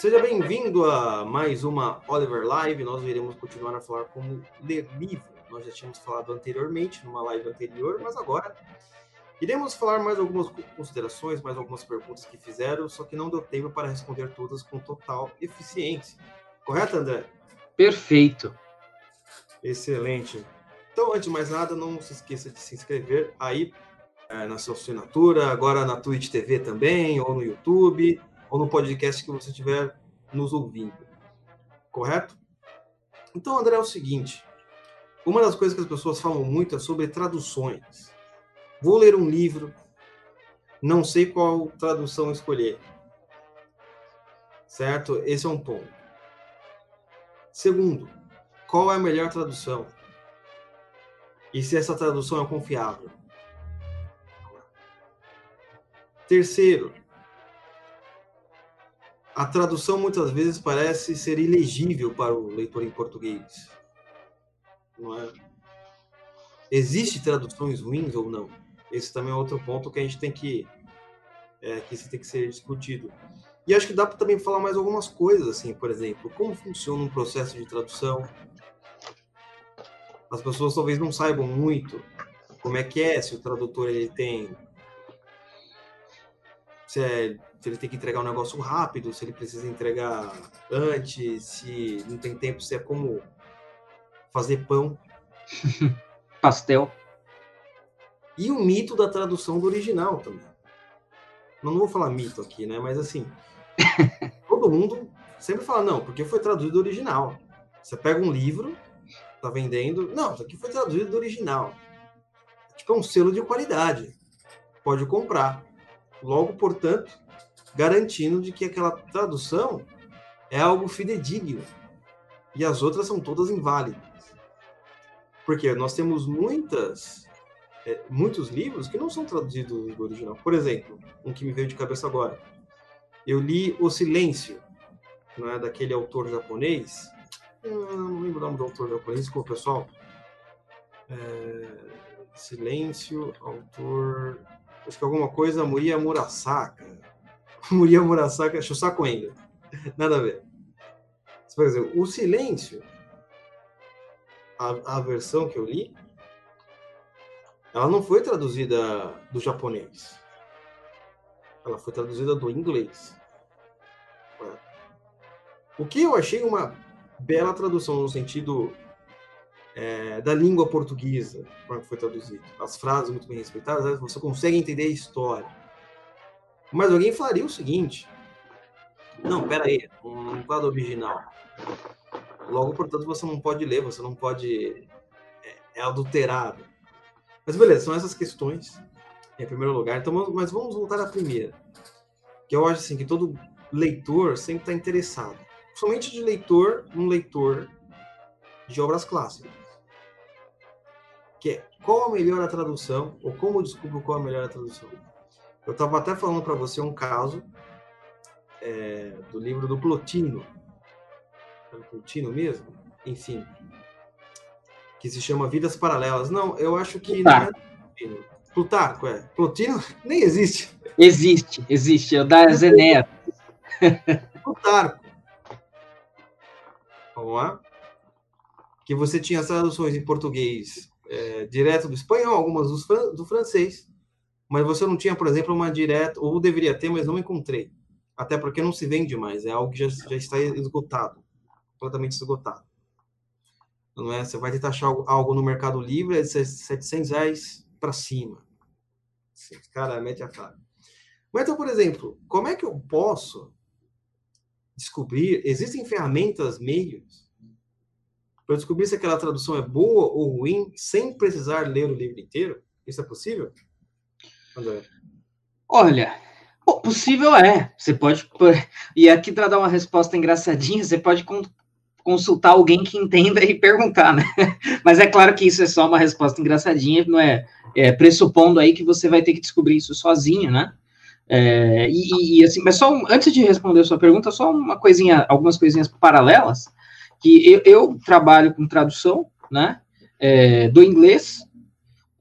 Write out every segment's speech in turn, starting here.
Seja bem-vindo a mais uma Oliver Live. Nós iremos continuar a falar como ler livro. Nós já tínhamos falado anteriormente, numa live anterior, mas agora iremos falar mais algumas considerações, mais algumas perguntas que fizeram, só que não deu tempo para responder todas com total eficiência. Correto, André? Perfeito. Excelente. Então, antes de mais nada, não se esqueça de se inscrever aí é, na sua assinatura, agora na Twitch TV também, ou no YouTube ou no podcast que você estiver nos ouvindo. Correto? Então, André, é o seguinte: uma das coisas que as pessoas falam muito é sobre traduções. Vou ler um livro, não sei qual tradução escolher. Certo? Esse é um ponto. Segundo, qual é a melhor tradução? E se essa tradução é confiável? Terceiro, a tradução muitas vezes parece ser ilegível para o leitor em português. Não é? Existe traduções ruins ou não? Esse também é outro ponto que a gente tem que é, que tem que ser discutido. E acho que dá para também falar mais algumas coisas, assim, por exemplo, como funciona um processo de tradução. As pessoas talvez não saibam muito como é que é, se o tradutor ele tem se é se ele tem que entregar um negócio rápido, se ele precisa entregar antes, se não tem tempo, se é como fazer pão. Pastel. E o mito da tradução do original também. Não, não vou falar mito aqui, né? Mas assim, todo mundo sempre fala, não, porque foi traduzido do original. Você pega um livro, tá vendendo, não, isso aqui foi traduzido do original. Tipo, é um selo de qualidade. Pode comprar. Logo, portanto, garantindo de que aquela tradução é algo fidedigno e as outras são todas inválidas. Porque nós temos muitas é, muitos livros que não são traduzidos do original. Por exemplo, um que me veio de cabeça agora. Eu li O Silêncio, é daquele autor japonês. Não lembro o nome do autor japonês, como pessoal. É, Silêncio, autor. Acho que alguma coisa Muria Murasaka. Muriel Murasaka, Shusaku Endo. Nada a ver. Por exemplo, o silêncio, a, a versão que eu li, ela não foi traduzida do japonês. Ela foi traduzida do inglês. O que eu achei uma bela tradução no sentido é, da língua portuguesa, quando foi traduzido. As frases muito bem respeitadas, você consegue entender a história. Mas alguém falaria o seguinte: não, pera aí, um quadro original. Logo, portanto, você não pode ler, você não pode. É, é adulterado. Mas beleza, são essas questões em primeiro lugar. Então, mas vamos voltar à primeira. Que eu acho assim que todo leitor sempre está interessado. Somente de leitor, um leitor de obras clássicas. Que é qual a melhor a tradução, ou como eu descubro qual a melhor a tradução. Eu estava até falando para você um caso é, do livro do Plotino. É Plotino mesmo? Enfim. Que se chama Vidas Paralelas. Não, eu acho que. Plutarco. Não é Plutarco, é. Plotino nem existe. Existe, existe. É o da Zenéia. Plutarco. Vamos lá? Que você tinha as traduções em português é, direto do espanhol, algumas do, do francês mas você não tinha, por exemplo, uma direta, ou deveria ter, mas não encontrei. Até porque não se vende mais, é algo que já, já está esgotado, completamente esgotado. Não é? Você vai tentar achar algo no Mercado Livre, é de 700 reais para cima. Cara, mete a cara. Mas então, por exemplo, como é que eu posso descobrir? Existem ferramentas, meios, para descobrir se aquela tradução é boa ou ruim, sem precisar ler o livro inteiro? Isso é possível? Olha, possível é. Você pode. E aqui, para dar uma resposta engraçadinha, você pode consultar alguém que entenda e perguntar, né? Mas é claro que isso é só uma resposta engraçadinha, não é, é pressupondo aí que você vai ter que descobrir isso sozinho, né? É, e, e, assim, mas só antes de responder a sua pergunta, só uma coisinha, algumas coisinhas paralelas, que eu, eu trabalho com tradução, né? É, do inglês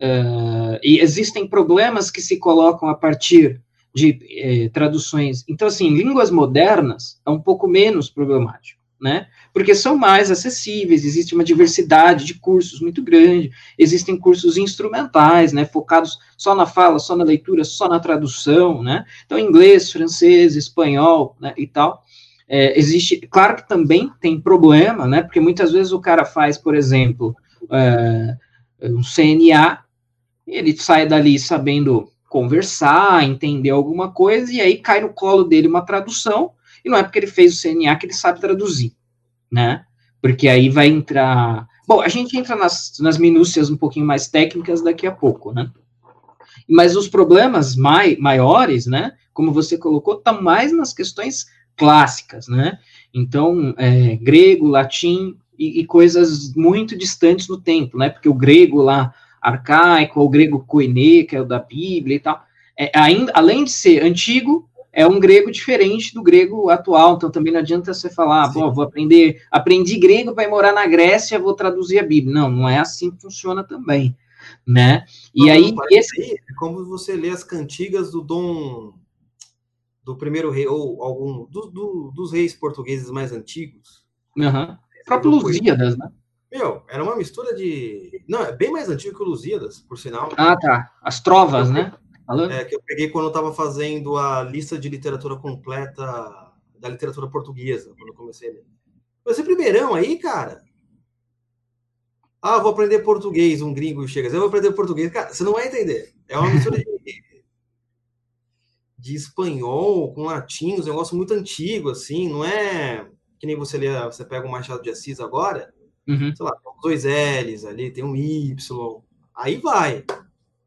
Uh, e existem problemas que se colocam a partir de eh, traduções. Então, assim, línguas modernas é um pouco menos problemático, né? Porque são mais acessíveis, existe uma diversidade de cursos muito grande, existem cursos instrumentais, né, focados só na fala, só na leitura, só na tradução, né? Então, inglês, francês, espanhol, né, e tal. É, existe, claro que também tem problema, né? Porque muitas vezes o cara faz, por exemplo, é, um CNA, ele sai dali sabendo conversar, entender alguma coisa, e aí cai no colo dele uma tradução, e não é porque ele fez o CNA que ele sabe traduzir, né? Porque aí vai entrar. Bom, a gente entra nas, nas minúcias um pouquinho mais técnicas daqui a pouco, né? Mas os problemas mai, maiores, né? Como você colocou, estão mais nas questões clássicas, né? Então, é, grego, latim e, e, coisas muito distantes no tempo, né? Porque o grego lá arcaico, o grego koine, que é o da Bíblia e tal, é, ainda, além de ser antigo, é um grego diferente do grego atual, então também não adianta você falar, pô, vou aprender, aprendi grego para ir morar na Grécia, vou traduzir a Bíblia. Não, não é assim que funciona também, né? E não, aí, esse... é como você lê as cantigas do Dom do primeiro rei, ou algum do, do, dos reis portugueses mais antigos. Uhum. O próprio Lusíadas, né? Meu, era uma mistura de. Não, é bem mais antigo que o Lusíadas, por sinal. Ah, tá. As trovas, né? Falando? É, que eu peguei quando eu estava fazendo a lista de literatura completa da literatura portuguesa, quando eu comecei a ler. Esse primeirão aí, cara. Ah, vou aprender português, um gringo chega. Assim, eu vou aprender português. Cara, você não vai entender. É uma mistura de de espanhol com latim, um negócio muito antigo, assim, não é que nem você lê, você pega o Machado de Assis agora, uhum. sei lá, tem dois L's ali, tem um Y, aí vai.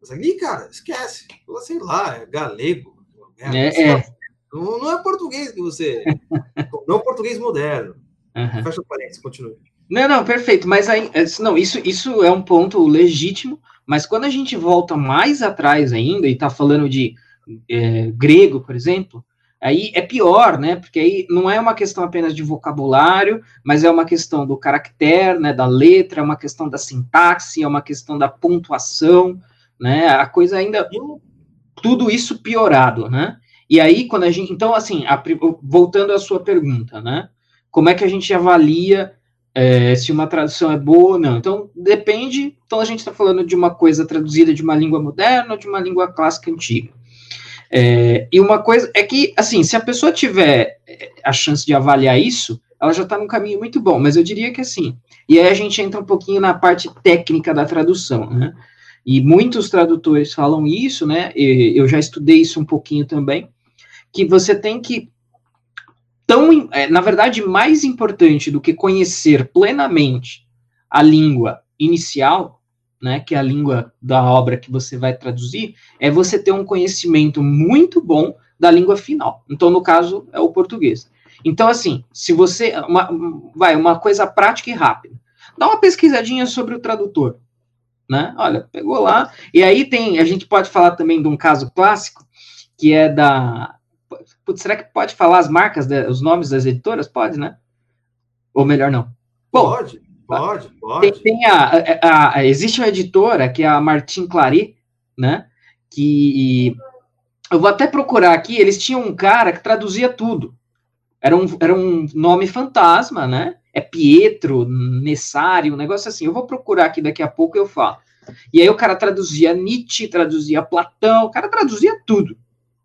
Mas ali, cara, esquece. Sei lá, é galego. É, é. Não, não, é português que você. não é português moderno. Uhum. Fecha o parênteses, continue. Não, não, perfeito. Mas aí, é, não, isso, isso é um ponto legítimo. Mas quando a gente volta mais atrás ainda e está falando de é, grego, por exemplo, aí é pior, né? Porque aí não é uma questão apenas de vocabulário, mas é uma questão do caractere, né? Da letra, é uma questão da sintaxe, é uma questão da pontuação, né? A coisa ainda tudo isso piorado, né? E aí quando a gente, então assim, a, voltando à sua pergunta, né? Como é que a gente avalia é, se uma tradução é boa ou não. Então, depende. Então, a gente está falando de uma coisa traduzida de uma língua moderna ou de uma língua clássica antiga. É, e uma coisa é que, assim, se a pessoa tiver é, a chance de avaliar isso, ela já está num caminho muito bom, mas eu diria que assim, e aí a gente entra um pouquinho na parte técnica da tradução, né? E muitos tradutores falam isso, né? eu já estudei isso um pouquinho também, que você tem que tão, é, na verdade, mais importante do que conhecer plenamente a língua inicial né, que é a língua da obra que você vai traduzir, é você ter um conhecimento muito bom da língua final. Então, no caso, é o português. Então, assim, se você. Uma, vai, uma coisa prática e rápida. Dá uma pesquisadinha sobre o tradutor. Né? Olha, pegou lá. E aí tem. A gente pode falar também de um caso clássico, que é da. Putz, será que pode falar as marcas, os nomes das editoras? Pode, né? Ou melhor, não. Bom, pode. Pode, pode. Tem, tem a, a, a, existe uma editora, que é a Martin Clary, né? Que eu vou até procurar aqui, eles tinham um cara que traduzia tudo. Era um, era um nome fantasma, né? É Pietro, Nessari, um negócio assim. Eu vou procurar aqui daqui a pouco eu falo. E aí o cara traduzia Nietzsche, traduzia Platão, o cara traduzia tudo.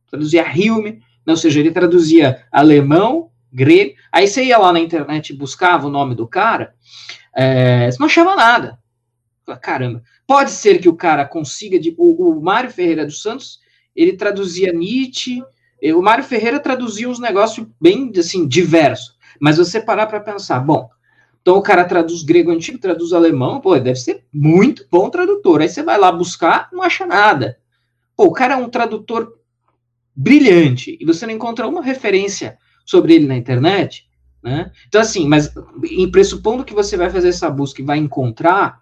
Traduzia Hume, né? ou seja, ele traduzia alemão, grego. Aí você ia lá na internet buscava o nome do cara, é, você não achava nada. Caramba. Pode ser que o cara consiga. De, o, o Mário Ferreira dos Santos, ele traduzia Nietzsche. O Mário Ferreira traduzia uns negócios bem assim, diversos. Mas você parar para pensar, bom, então o cara traduz grego antigo, traduz alemão, pô, deve ser muito bom tradutor. Aí você vai lá buscar, não acha nada. Pô, o cara é um tradutor brilhante e você não encontra uma referência sobre ele na internet, né? Então, assim, mas em pressupondo que você vai fazer essa busca e vai encontrar,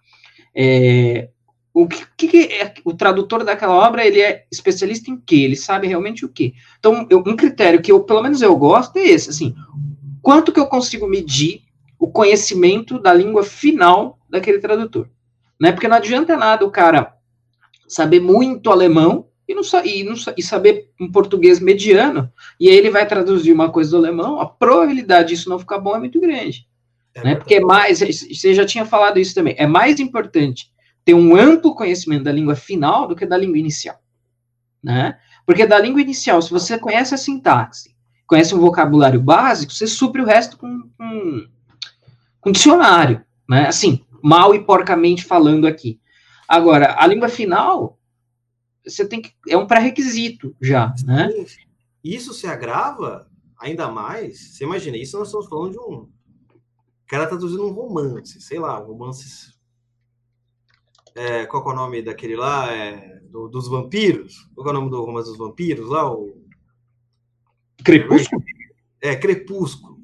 é, o que, que, é, o tradutor daquela obra, ele é especialista em quê? Ele sabe realmente o quê? Então, eu, um critério que eu, pelo menos eu gosto, é esse, assim, quanto que eu consigo medir o conhecimento da língua final daquele tradutor, né? Porque não adianta nada o cara saber muito alemão, e, não, e, não, e saber um português mediano, e aí ele vai traduzir uma coisa do alemão, a probabilidade disso não ficar bom é muito grande. É né? Porque é mais, você já tinha falado isso também, é mais importante ter um amplo conhecimento da língua final do que da língua inicial. Né? Porque da língua inicial, se você conhece a sintaxe, conhece um vocabulário básico, você supre o resto com, com, com dicionário. Né? Assim, mal e porcamente falando aqui. Agora, a língua final, você tem que. É um pré-requisito já, né? Isso se agrava ainda mais. Você imagina, isso nós estamos falando de um. O cara tá traduzindo um romance, sei lá, um romance. É, qual é o nome daquele lá? É, do, dos vampiros? Qual é o nome do romance dos vampiros lá? O... Crepúsculo? É, Crepúsculo.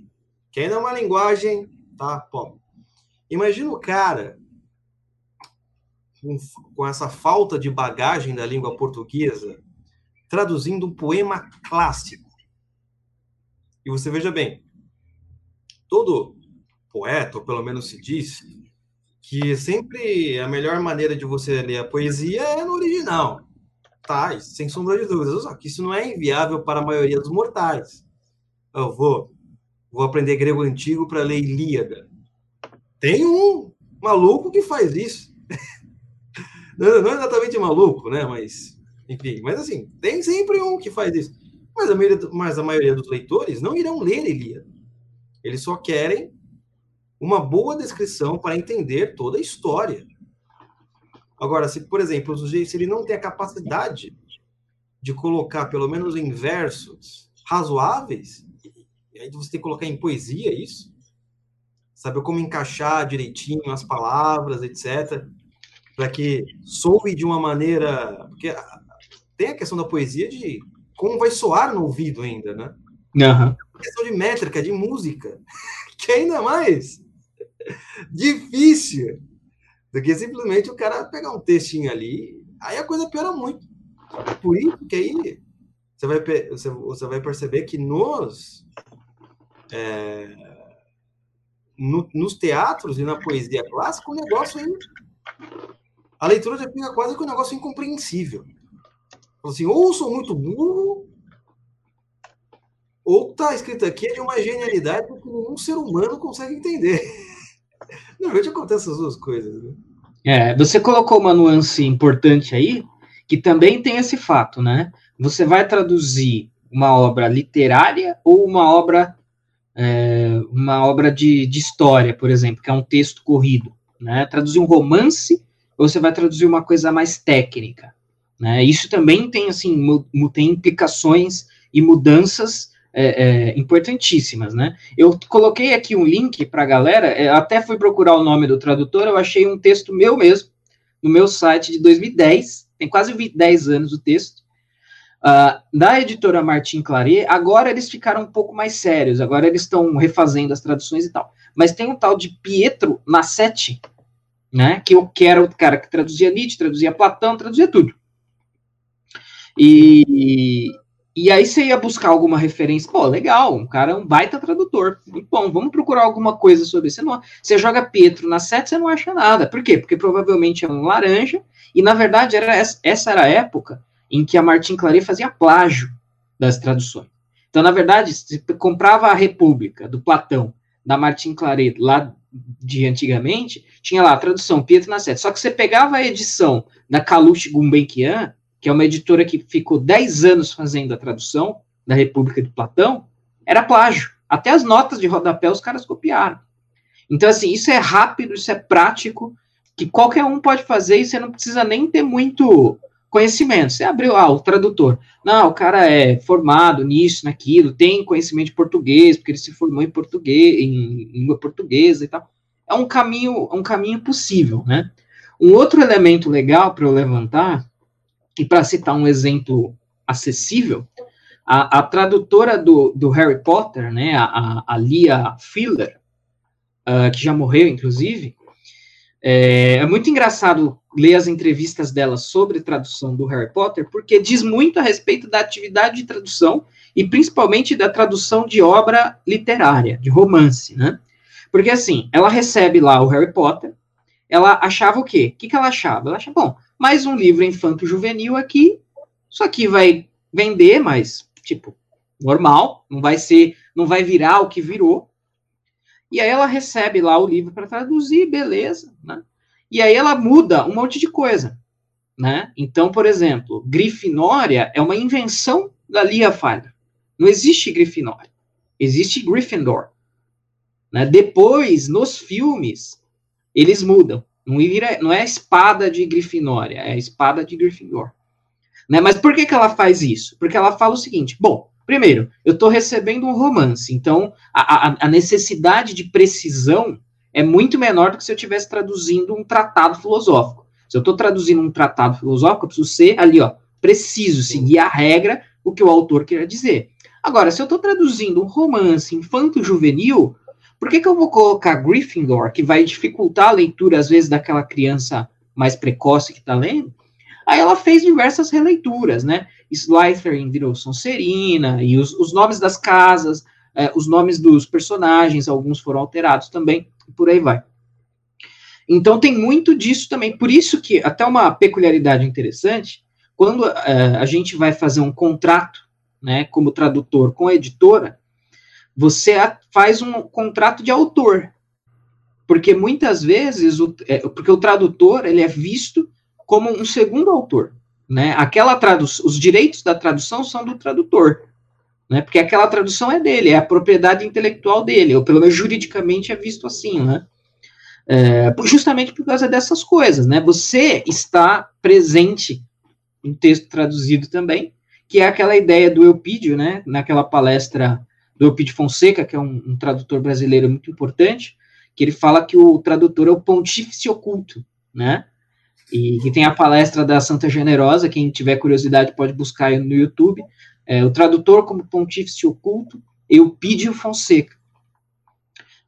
Que ainda é uma linguagem, tá? Pô. Imagina o cara com, essa falta de bagagem da língua portuguesa, traduzindo um poema clássico. E você veja bem, todo poeta, ou pelo menos se diz, que sempre a melhor maneira de você ler a poesia é no original. Tá, sem sombra de dúvidas. Só que isso não é inviável para a maioria dos mortais. Eu vou, vou aprender grego antigo para ler Ilíada. Tem um maluco que faz isso. Não, não é exatamente maluco, né? Mas, enfim, mas assim, tem sempre um que faz isso. Mas a maioria, mas a maioria dos leitores não irão ler Ilíada. Eles só querem uma boa descrição para entender toda a história. Agora, se, por exemplo, se ele não tem a capacidade de colocar, pelo menos em versos razoáveis, e aí você tem que colocar em poesia isso, saber como encaixar direitinho as palavras, etc para que soe de uma maneira. Porque tem a questão da poesia de como vai soar no ouvido ainda, né? Uhum. A questão de métrica, de música, que é ainda mais difícil do que simplesmente o cara pegar um textinho ali, aí a coisa piora muito. Por isso que aí você vai, você vai perceber que nos, é, no, nos teatros e na poesia clássica o negócio aí a leitura já fica quase que um negócio incompreensível. Assim, ou sou muito burro, ou tá escrito aqui é de uma genialidade que nenhum ser humano consegue entender. Normalmente acontece essas duas coisas, né? É, você colocou uma nuance importante aí, que também tem esse fato, né? Você vai traduzir uma obra literária ou uma obra é, uma obra de, de história, por exemplo, que é um texto corrido, né? Traduzir um romance ou você vai traduzir uma coisa mais técnica. Né? Isso também tem, assim, tem implicações e mudanças é, é, importantíssimas, né? Eu coloquei aqui um link para a galera, é, até fui procurar o nome do tradutor, eu achei um texto meu mesmo, no meu site de 2010, tem quase 10 anos o texto, uh, da editora Martin Claret, agora eles ficaram um pouco mais sérios, agora eles estão refazendo as traduções e tal. Mas tem um tal de Pietro Massetti, né? Que que era o cara que traduzia Nietzsche, traduzia Platão, traduzia tudo. E, e aí você ia buscar alguma referência, pô, legal, um cara é um baita tradutor. Muito bom, vamos procurar alguma coisa sobre isso. Você, você joga Pietro na sete, você não acha nada. Por quê? Porque provavelmente é um laranja, e na verdade era essa era a época em que a Martin Claret fazia plágio das traduções. Então, na verdade, você comprava a República, do Platão, da Martin Claret, lá de antigamente, tinha lá a tradução Pietro Nascete. Só que você pegava a edição da Kalush Gulbenkian, que é uma editora que ficou 10 anos fazendo a tradução da República de Platão, era plágio. Até as notas de rodapé os caras copiaram. Então, assim, isso é rápido, isso é prático, que qualquer um pode fazer e você não precisa nem ter muito conhecimento. Você abriu, ah, o tradutor. Não, o cara é formado nisso, naquilo, tem conhecimento de português, porque ele se formou em português, em língua portuguesa e tal. É um caminho, um caminho possível, né? Um outro elemento legal para eu levantar, e para citar um exemplo acessível, a, a tradutora do, do, Harry Potter, né, a, a Lia Filler, uh, que já morreu, inclusive, é, é, muito engraçado ler as entrevistas dela sobre tradução do Harry Potter, porque diz muito a respeito da atividade de tradução e principalmente da tradução de obra literária, de romance, né? Porque assim, ela recebe lá o Harry Potter, ela achava o quê? O que, que ela achava? Ela achava, bom, mais um livro infanto-juvenil aqui, Isso aqui vai vender, mas, tipo, normal, não vai ser, não vai virar o que virou. E aí ela recebe lá o livro para traduzir, beleza, né? E aí ela muda um monte de coisa, né? Então, por exemplo, Grifinória é uma invenção da Lia Falha. Não existe Grifinória, existe Gryffindor. Né? Depois, nos filmes, eles mudam. Não, vira, não é a espada de Grifinória, é a espada de Gryffindor. Né? Mas por que, que ela faz isso? Porque ela fala o seguinte: bom, primeiro, eu estou recebendo um romance, então a, a, a, necessidade de precisão é muito menor do que se eu estivesse traduzindo um tratado filosófico. Se eu estou traduzindo um tratado filosófico, eu preciso ser ali, ó, preciso seguir a regra, o que o autor quer dizer. Agora, se eu estou traduzindo um romance infanto-juvenil, por que, que eu vou colocar Gryffindor, que vai dificultar a leitura, às vezes, daquela criança mais precoce que está lendo? Aí ela fez diversas releituras, né? Slytherin virou Sonserina, e os, os nomes das casas, é, os nomes dos personagens, alguns foram alterados também, por aí vai. Então tem muito disso também. Por isso que, até uma peculiaridade interessante, quando é, a gente vai fazer um contrato, né, como tradutor com a editora, você faz um contrato de autor. Porque muitas vezes, o, é, porque o tradutor, ele é visto como um segundo autor, né? Aquela tradução, os direitos da tradução são do tradutor, né? Porque aquela tradução é dele, é a propriedade intelectual dele, ou pelo menos juridicamente é visto assim, né? É, justamente por causa dessas coisas, né? Você está presente em texto traduzido também, que é aquela ideia do Eupídio, né? Naquela palestra do Eupídio Fonseca, que é um, um tradutor brasileiro muito importante, que ele fala que o tradutor é o pontífice oculto, né? E, e, tem a palestra da Santa Generosa, quem tiver curiosidade pode buscar no YouTube. É, o tradutor como pontífice oculto, Eupídio Fonseca.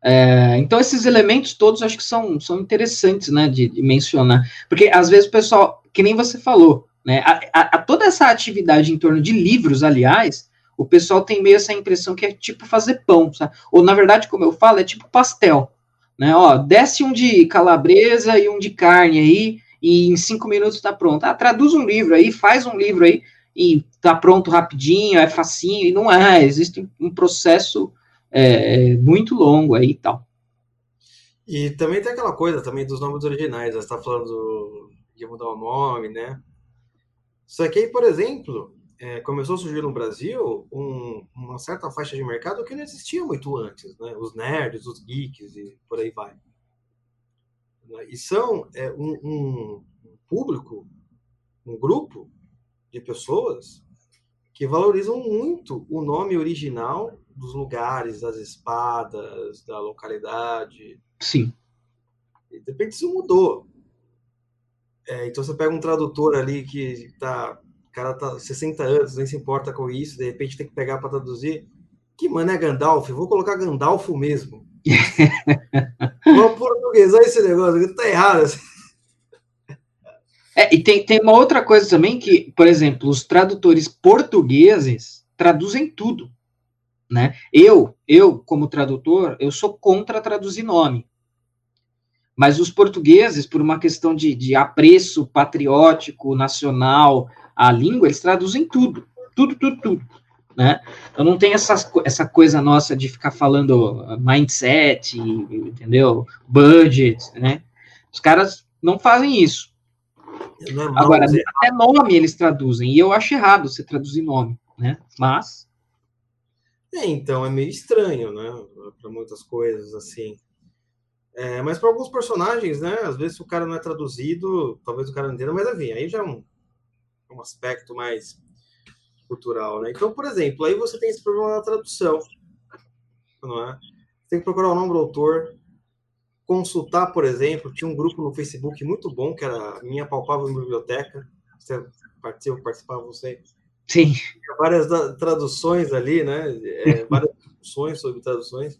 É, então, esses elementos todos acho que são, são interessantes né, de, de, mencionar. Porque, às vezes, o pessoal, que nem você falou, né, a, a, a toda essa atividade em torno de livros, aliás, o pessoal tem meio essa impressão que é tipo fazer pão, sabe? Ou, na verdade, como eu falo, é tipo pastel. Né? Ó, desce um de calabresa e um de carne aí, e em cinco minutos está pronto. Ah, traduz um livro aí, faz um livro aí, e tá pronto rapidinho, é facinho, e não é, existe um processo é, muito longo aí e tal. E também tem aquela coisa também dos nomes originais, você está falando de mudar o nome, né? Só que aí, por exemplo, é, começou a surgir no Brasil um, uma certa faixa de mercado que não existia muito antes, né? Os nerds, os geeks e por aí vai. E são é, um, um público, um grupo de pessoas que valorizam muito o nome original dos lugares, das espadas, da localidade. Sim. E de repente isso mudou. É, então você pega um tradutor ali que tá cara tá 60 anos, nem se importa com isso, de repente tem que pegar para traduzir. Que mano é Gandalf? Vou colocar Gandalf mesmo. Vou portuguesar esse negócio, tá errado. É, e tem, tem uma outra coisa também que, por exemplo, os tradutores portugueses traduzem tudo, né? Eu, eu como tradutor, eu sou contra traduzir nome. Mas os portugueses, por uma questão de, de apreço patriótico, nacional, a língua, eles traduzem tudo, tudo, tudo, tudo, né? Então não tem essa essa coisa nossa de ficar falando mindset, entendeu? Budget, né? Os caras não fazem isso. É Agora, até nome eles traduzem, e eu acho errado você traduzir nome, né? Mas... É, então, é meio estranho, né? Para muitas coisas, assim. É, mas para alguns personagens, né? Às vezes o cara não é traduzido, talvez o cara não entenda, mas enfim, aí já é um, um aspecto mais cultural, né? Então, por exemplo, aí você tem esse problema da tradução, não é? Você tem que procurar o nome do autor, consultar, por exemplo, tinha um grupo no Facebook muito bom, que era Minha Palpável Biblioteca, você participa, participava você? Sim. Várias traduções ali, né? É, várias discussões sobre traduções.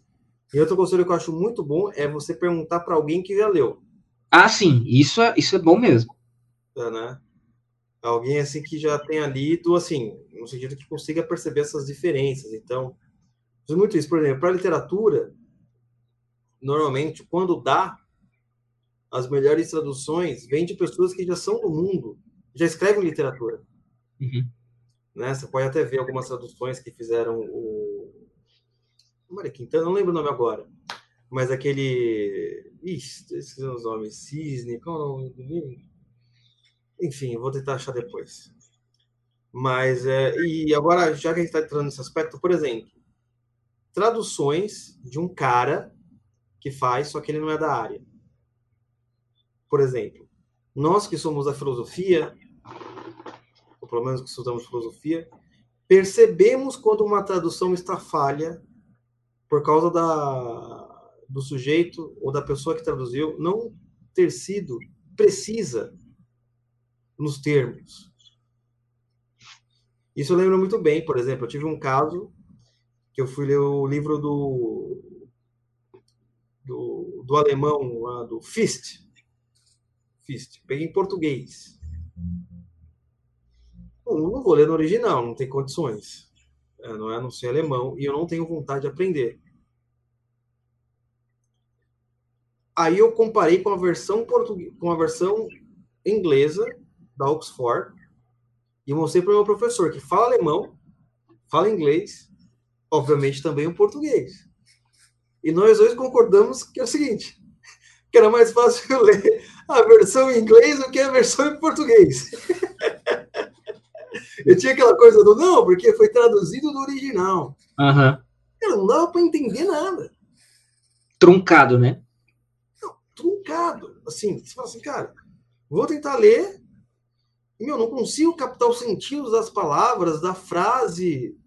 E outro conselho que eu acho muito bom é você perguntar para alguém que já leu. Ah, sim, isso é, isso é bom mesmo. É, né? alguém assim que já tenha lido, assim, no sentido que consiga perceber essas diferenças. Então, muito isso. Por exemplo, para literatura, normalmente, quando dá, as melhores traduções vêm de pessoas que já são do mundo, já escrevem literatura. Uhum. Né? Você pode até ver algumas traduções que fizeram o. Maria Quintana, não lembro o nome agora. Mas aquele. Ixi, esses são os nomes. Cisne, qual é o nome do livro? Enfim, vou tentar achar depois. Mas, é, e agora, já que a gente está entrando nesse aspecto, por exemplo, traduções de um cara que faz, só que ele não é da área. Por exemplo, nós que somos da filosofia, ou pelo menos que estudamos filosofia, percebemos quando uma tradução está falha por causa da, do sujeito ou da pessoa que traduziu não ter sido precisa nos termos. Isso eu lembro muito bem, por exemplo, eu tive um caso que eu fui ler o livro do do, do alemão lá, do Fist. Fist. Peguei em português. Bom, não vou ler no original, não tem condições. É, não é, não sei alemão e eu não tenho vontade de aprender. Aí eu comparei com a versão português, com a versão inglesa da Oxford e mostrei para o meu professor que fala alemão, fala inglês, obviamente também o português. E nós dois concordamos que é o seguinte, que era mais fácil ler a versão em inglês do que a versão em português. Eu tinha aquela coisa do não, porque foi traduzido do original. Uhum. não dava para entender nada. Truncado, né? Não, truncado. Assim, você fala assim, cara, vou tentar ler e, meu, não consigo captar os sentidos das palavras, da frase.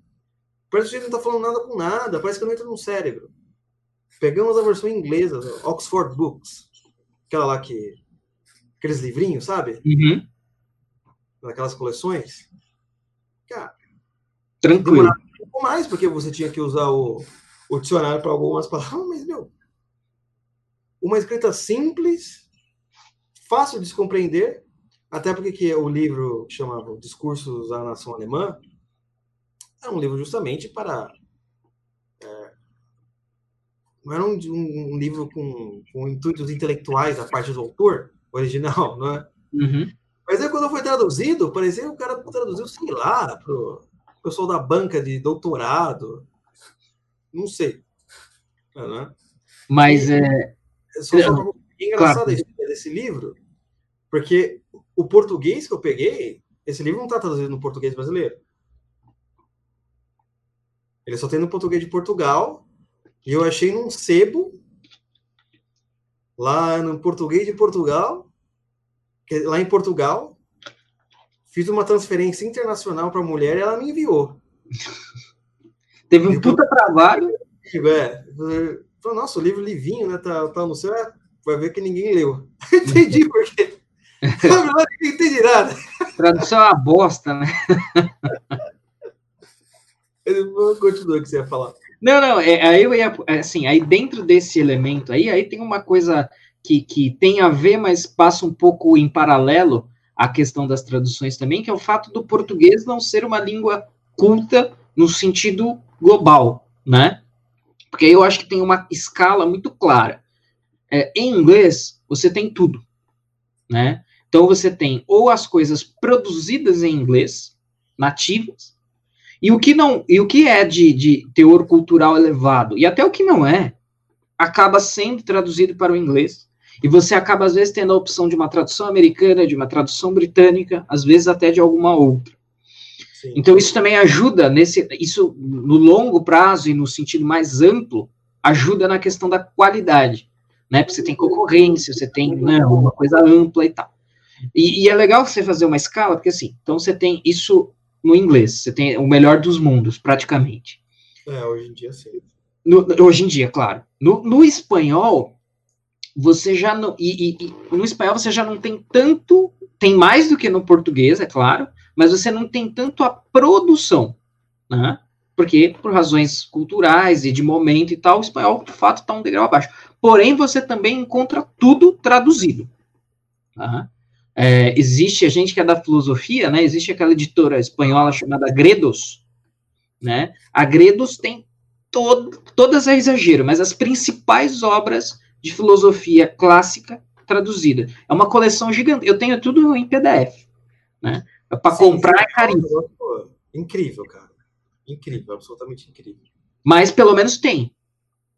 Parece que gente não está falando nada com nada, parece que não entra no cérebro. Pegamos a versão inglesa, Oxford Books, aquela lá que. aqueles livrinhos, sabe? Uhum. Naquelas coleções. Cara. Tranquilo. Um pouco mais, porque você tinha que usar o, o dicionário para algumas palavras, mas, meu. Uma escrita simples, fácil de se compreender, até porque que o livro que chamava Discursos da Nação Alemã é um livro justamente para. É, não era um, um, um livro com, com, intuitos intelectuais da parte do autor original, não é? Uhum. Mas aí quando foi traduzido, parecia que o cara traduziu, sei lá, para o pessoal da banca de doutorado. Não sei. É, né? Mas é. é só, só, é engraçado claro. a história desse livro, porque o português que eu peguei, esse livro não está traduzido no português brasileiro. Ele só tem no português de Portugal. E eu achei num sebo, lá no português de Portugal, lá em Portugal. Fiz uma transferência internacional para a mulher e ela me enviou. Teve um puta trabalho. É, nossa, o livro livinho, né? Tá, tá no céu. É, vai ver que ninguém leu. Entendi por quê. Não entendi nada. Tradução é uma bosta, né? Continua o que você ia falar. Não, não, é, aí eu ia, é, assim, aí dentro desse elemento aí, aí tem uma coisa que, que tem a ver, mas passa um pouco em paralelo à questão das traduções também, que é o fato do português não ser uma língua culta no sentido global, né? Porque aí eu acho que tem uma escala muito clara. É, em inglês, você tem tudo, né? Então você tem ou as coisas produzidas em inglês, nativas, e o que não, e o que é de, de teor cultural elevado, e até o que não é, acaba sendo traduzido para o inglês. E você acaba, às vezes, tendo a opção de uma tradução americana, de uma tradução britânica, às vezes até de alguma outra. Sim. Então, isso também ajuda nesse. Isso, no longo prazo e no sentido mais amplo, ajuda na questão da qualidade. Né? Porque você tem concorrência, você tem né, uma coisa ampla e tal. E, e, é legal você fazer uma escala, porque assim, então você tem isso no inglês, você tem o melhor dos mundos, praticamente. É, hoje em dia sim. No, hoje em dia, claro. No, no espanhol, você já não. E, e, no espanhol você já não tem tanto. Tem mais do que no português, é claro, mas você não tem tanto a produção. Né? Porque, por razões culturais e de momento e tal, o espanhol, de fato, está um degrau abaixo. Porém, você também encontra tudo traduzido. Uhum. É, existe a gente que é da filosofia, né? Existe aquela editora espanhola chamada Gredos, né? A Gredos tem todo, todas é exagero, mas as principais obras de filosofia clássica traduzida. É uma coleção gigante. Eu tenho tudo em PDF, né? Para comprar é caríssimo. Incrível, cara. Incrível, absolutamente incrível. Mas pelo menos tem.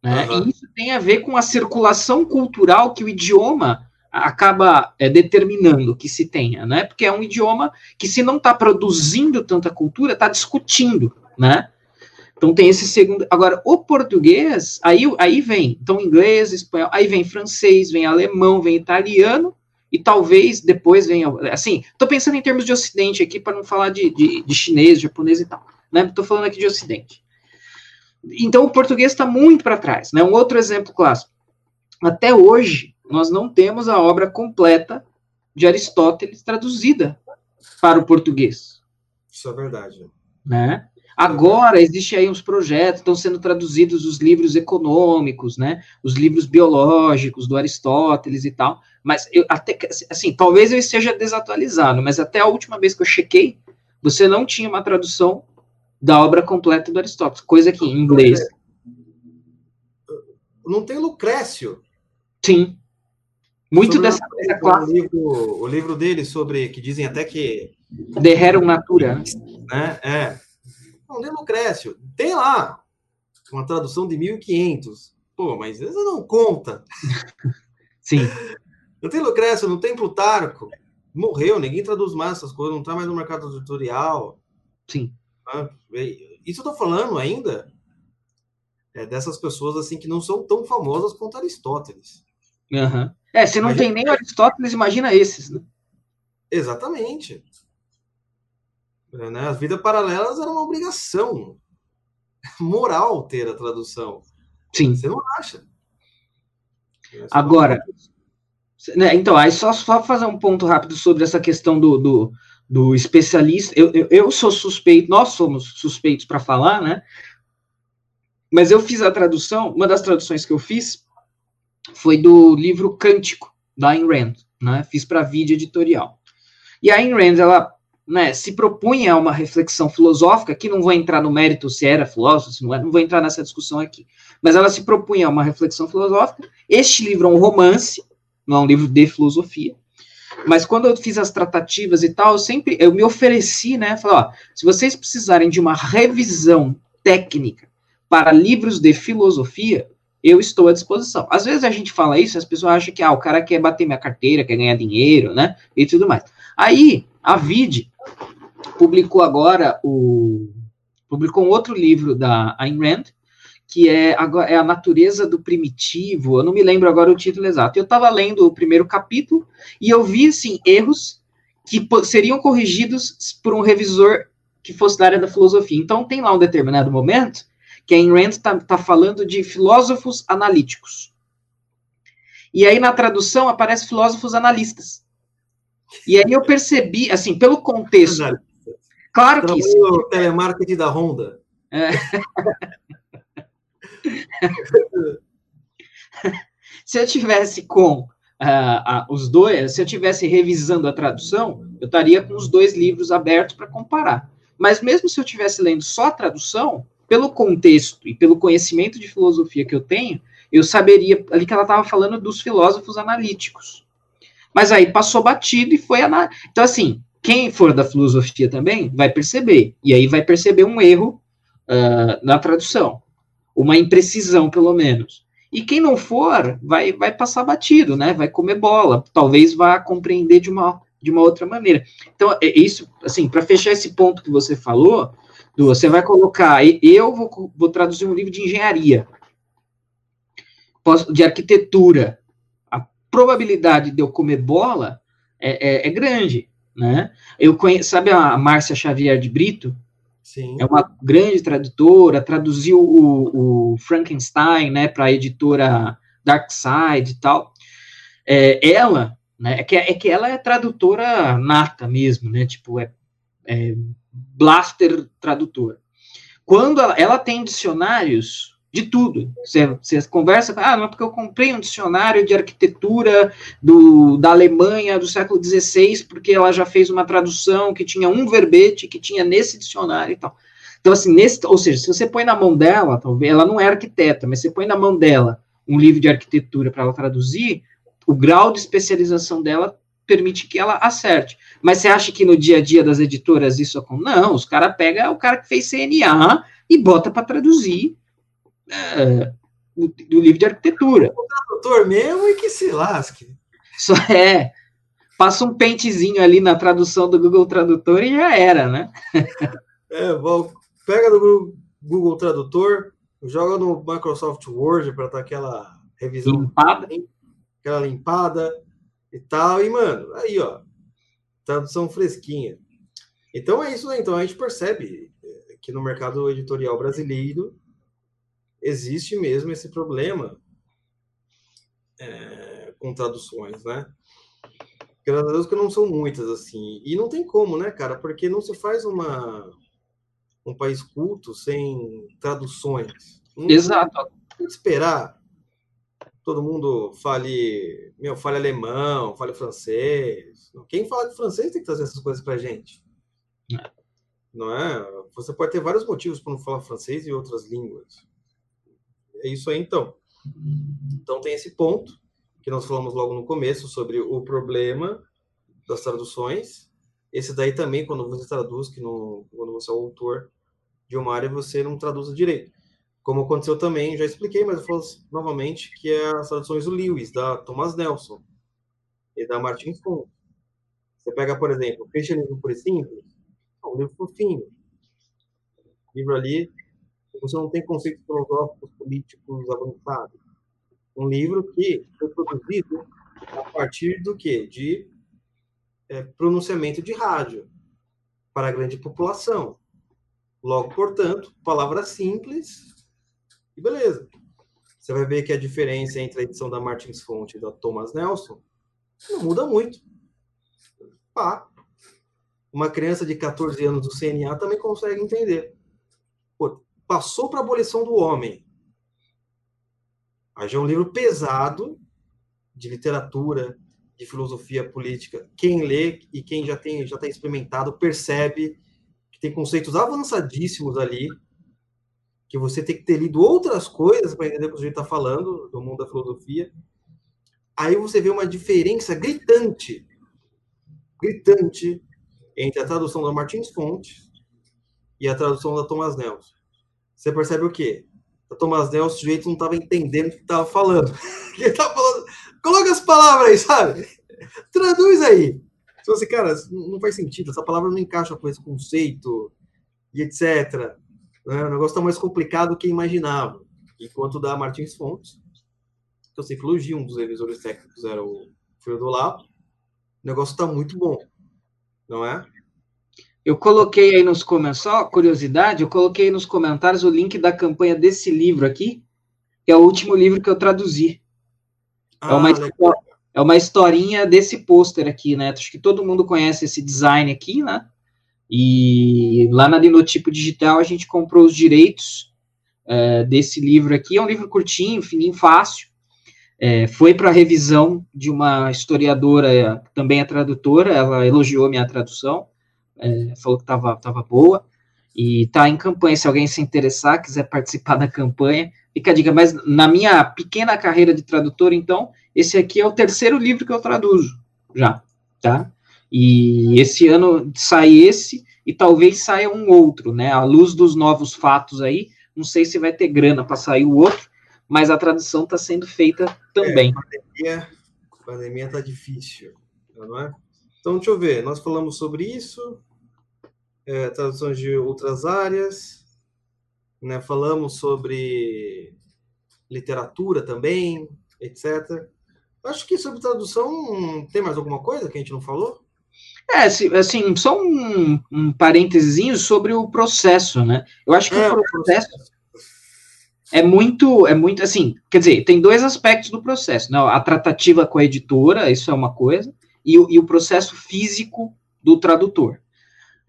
Né? Uhum. E isso tem a ver com a circulação cultural que o idioma acaba é, determinando que se tenha, né? Porque é um idioma que, se não está produzindo tanta cultura, está discutindo, né? Então tem esse segundo. Agora, o português, aí, aí vem, então inglês, espanhol, aí vem francês, vem alemão, vem italiano, e talvez depois venha. Assim, estou pensando em termos de ocidente aqui, para não falar de, de, de, chinês, japonês e tal. Né? Estou falando aqui de ocidente. Então o português está muito para trás. Né? Um outro exemplo clássico. Até hoje, nós não temos a obra completa de Aristóteles traduzida para o português. Isso é verdade. Né? Agora, existe aí uns projetos, estão sendo traduzidos os livros econômicos, né? Os livros biológicos do Aristóteles e tal. Mas eu até assim, talvez eu esteja desatualizado, mas até a última vez que eu chequei, você não tinha uma tradução da obra completa do Aristóteles, coisa que em inglês. Não tem Lucrécio. Sim. Muito sobre dessa coisa clássica. O livro, o livro dele sobre que dizem até que De Rerum Natura, né? É não, tem Lucrécio. Tem lá uma tradução de 1500. Pô, mas essa não conta. Sim. Não tem Lucrécio, não tem Plutarco. Morreu, ninguém traduz mais essas coisas, não está mais no mercado editorial. Sim. Ah, isso eu tô falando ainda é dessas pessoas assim que não são tão famosas quanto Aristóteles. Uhum. É, se não imagina... tem nem Aristóteles, imagina esses, né? Exatamente. Né? As vidas paralelas era uma obrigação moral ter a tradução. Sim. Você não acha? Agora, né, então, aí só, só fazer um ponto rápido sobre essa questão do, do, do especialista. Eu, eu, eu, sou suspeito, nós somos suspeitos para falar, né? Mas eu fiz a tradução, uma das traduções que eu fiz foi do livro Cântico, da Ayn Rand, né? Fiz para vídeo editorial. E a Ayn Rand, ela né, se propunha uma reflexão filosófica, que não vou entrar no mérito se era filósofo, se não é, não vou entrar nessa discussão aqui, mas ela se propunha uma reflexão filosófica. Este livro é um romance, não é um livro de filosofia, mas quando eu fiz as tratativas e tal, eu sempre eu me ofereci, né, falei, ó, se vocês precisarem de uma revisão técnica para livros de filosofia, eu estou à disposição. Às vezes a gente fala isso, as pessoas acham que ah, o cara quer bater minha carteira, quer ganhar dinheiro, né, e tudo mais. Aí, a VID publicou agora o publicou um outro livro da Ayn Rand, que é, é a natureza do primitivo, eu não me lembro agora o título exato. Eu estava lendo o primeiro capítulo e eu vi, assim, erros que seriam corrigidos por um revisor que fosse da área da filosofia. Então, tem lá um determinado momento que a Ayn Rand está tá falando de filósofos analíticos. E aí, na tradução, aparece filósofos analistas. E aí eu percebi, assim, pelo contexto. Claro que isso. O telemarketing da Honda. É. se eu tivesse com uh, uh, os dois, se eu tivesse revisando a tradução, eu estaria com os dois livros abertos para comparar. Mas mesmo se eu tivesse lendo só a tradução, pelo contexto e pelo conhecimento de filosofia que eu tenho, eu saberia ali que ela estava falando dos filósofos analíticos. Mas aí passou batido e foi analisado. Então, assim, quem for da filosofia também vai perceber. E aí vai perceber um erro uh, na tradução. Uma imprecisão, pelo menos. E quem não for, vai, vai passar batido, né? Vai comer bola. Talvez vá compreender de uma, de uma outra maneira. Então, é isso, assim, para fechar esse ponto que você falou, você vai colocar. Eu vou, vou traduzir um livro de engenharia, de arquitetura probabilidade de eu comer bola é, é, é grande, né? Eu conheço, sabe a Márcia Xavier de Brito? Sim. É uma grande tradutora, traduziu o, o Frankenstein, né, para a editora Dark Side e tal. É, ela, né, é que, é que ela é tradutora nata mesmo, né, tipo, é, é blaster tradutora. Quando ela, ela tem dicionários de tudo. Você conversa, ah, não é porque eu comprei um dicionário de arquitetura do, da Alemanha do século XVI, porque ela já fez uma tradução que tinha um verbete que tinha nesse dicionário e tal. Então, assim, nesse, ou seja, se você põe na mão dela, talvez ela não é arquiteta, mas você põe na mão dela um livro de arquitetura para ela traduzir, o grau de especialização dela permite que ela acerte. Mas você acha que no dia a dia das editoras isso acontece? Não, os caras pegam o cara que fez CNA e bota para traduzir é, o, o, livro de arquitetura. O tradutor mesmo e que se lasque. Só é. Passa um pentezinho ali na tradução do Google Tradutor e já era, né? é, bom, pega do Google Tradutor, joga no Microsoft Word para dar aquela revisão. Limpada. Aquela limpada e tal. E, mano, aí, ó. Tradução fresquinha. Então é isso, né? Então a gente percebe que no mercado editorial brasileiro existe mesmo esse problema é, com traduções, né? Graças a Deus que não são muitas, assim. E não tem como, né, cara? Porque não se faz uma, um país culto sem traduções. Não Exato. Tem que esperar todo mundo fale, meu, fale alemão, fale francês. Quem fala de francês tem que trazer essas coisas pra gente. É. Não é? Você pode ter vários motivos para não falar francês e outras línguas. É isso aí, então. Então tem esse ponto que nós falamos logo no começo sobre o problema das traduções. Esse daí também, quando você traduz, que no, quando você é autor de uma área, você não traduz direito. Como aconteceu também, já expliquei, mas eu falo novamente, que é as traduções do Lewis, da Thomas Nelson e da Martin Font. Você pega, por exemplo, o Cristianismo por Simples, é um livro fofinho. livro ali, você não tem conceitos filosóficos políticos avançados. Um livro que foi produzido a partir do quê? De é, pronunciamento de rádio para a grande população. Logo, portanto, palavras simples e beleza. Você vai ver que a diferença entre a edição da Martins Fonte e da Thomas Nelson não muda muito. Pá. Uma criança de 14 anos do CNA também consegue entender. Pô, passou para a abolição do homem. Aí já é um livro pesado de literatura, de filosofia política. Quem lê e quem já tem já está experimentado percebe que tem conceitos avançadíssimos ali que você tem que ter lido outras coisas para entender o que a gente está falando do mundo da filosofia. Aí você vê uma diferença gritante, gritante, entre a tradução da Martins Fontes e a tradução da Thomas Nelson. Você percebe o quê? A Thomas Nelson, o sujeito não estava entendendo o que estava falando. Ele estava falando, coloca as palavras aí, sabe? Traduz aí. Se você, cara, não faz sentido, essa palavra não encaixa com esse conceito e etc. Né? O negócio está mais complicado do que imaginava. Enquanto da Martins Fontes, que eu sei que elogio, um dos revisores técnicos era o Filho do Olavo, o negócio está muito bom, não é? Eu coloquei aí nos comentários, só curiosidade, eu coloquei nos comentários o link da campanha desse livro aqui, que é o último livro que eu traduzi. Ah, é, uma é uma historinha desse pôster aqui, né? Acho que todo mundo conhece esse design aqui, né? E lá na Linotipo Digital a gente comprou os direitos é, desse livro aqui. É um livro curtinho, fininho, fácil. É, foi para revisão de uma historiadora, também é tradutora, ela elogiou minha tradução, é, falou que estava tava boa, e está em campanha, se alguém se interessar, quiser participar da campanha, fica a dica, mas na minha pequena carreira de tradutor, então, esse aqui é o terceiro livro que eu traduzo, já, tá? E esse ano sai esse e talvez saia um outro, né? À luz dos novos fatos aí, não sei se vai ter grana para sair o outro, mas a tradução está sendo feita também. É, pandemia, pandemia tá difícil, não é? Então, deixa eu ver, nós falamos sobre isso, é, traduções de outras áreas, né? Falamos sobre literatura também, etc. Acho que sobre tradução, tem mais alguma coisa que a gente não falou? É, assim, só um, um parênteses sobre o processo, né? Eu acho que é, o processo é muito, é muito, assim, quer dizer, tem dois aspectos do processo, né? A tratativa com a editora, isso é uma coisa, e, e o processo físico do tradutor.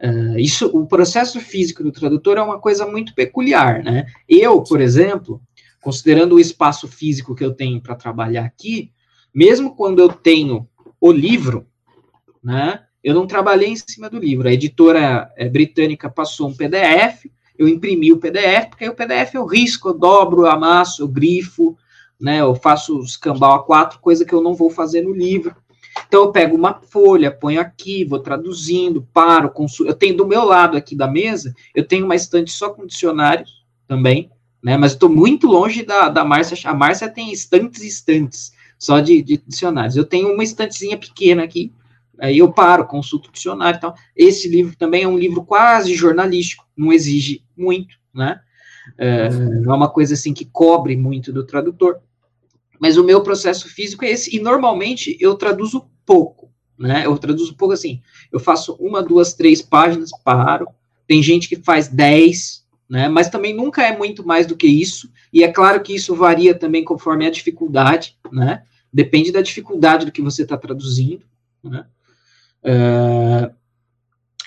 Uh, isso, o processo físico do tradutor é uma coisa muito peculiar, né? Eu, por exemplo, considerando o espaço físico que eu tenho para trabalhar aqui, mesmo quando eu tenho o livro, né? Eu não trabalhei em cima do livro. A editora é, britânica passou um PDF, eu imprimi o PDF, porque aí o PDF eu risco, eu dobro, eu amasso, eu grifo, né? Eu faço os cambal a quatro, coisa que eu não vou fazer no livro. Então eu pego uma folha, ponho aqui, vou traduzindo, paro, consulto. Eu tenho do meu lado aqui da mesa, eu tenho uma estante só com dicionários também, né? Mas estou muito longe da, da Márcia. A Márcia tem estantes e estantes só de, de, dicionários. Eu tenho uma estantezinha pequena aqui, aí eu paro, consulto o dicionário e tal. Esse livro também é um livro quase jornalístico, não exige muito, né? É, não é uma coisa assim que cobre muito do tradutor. Mas o meu processo físico é esse, e normalmente eu traduzo pouco, né? Eu traduzo pouco assim. Eu faço uma, duas, três páginas, paro. Tem gente que faz dez, né? Mas também nunca é muito mais do que isso. E é claro que isso varia também conforme a dificuldade, né? Depende da dificuldade do que você está traduzindo, né? Uh,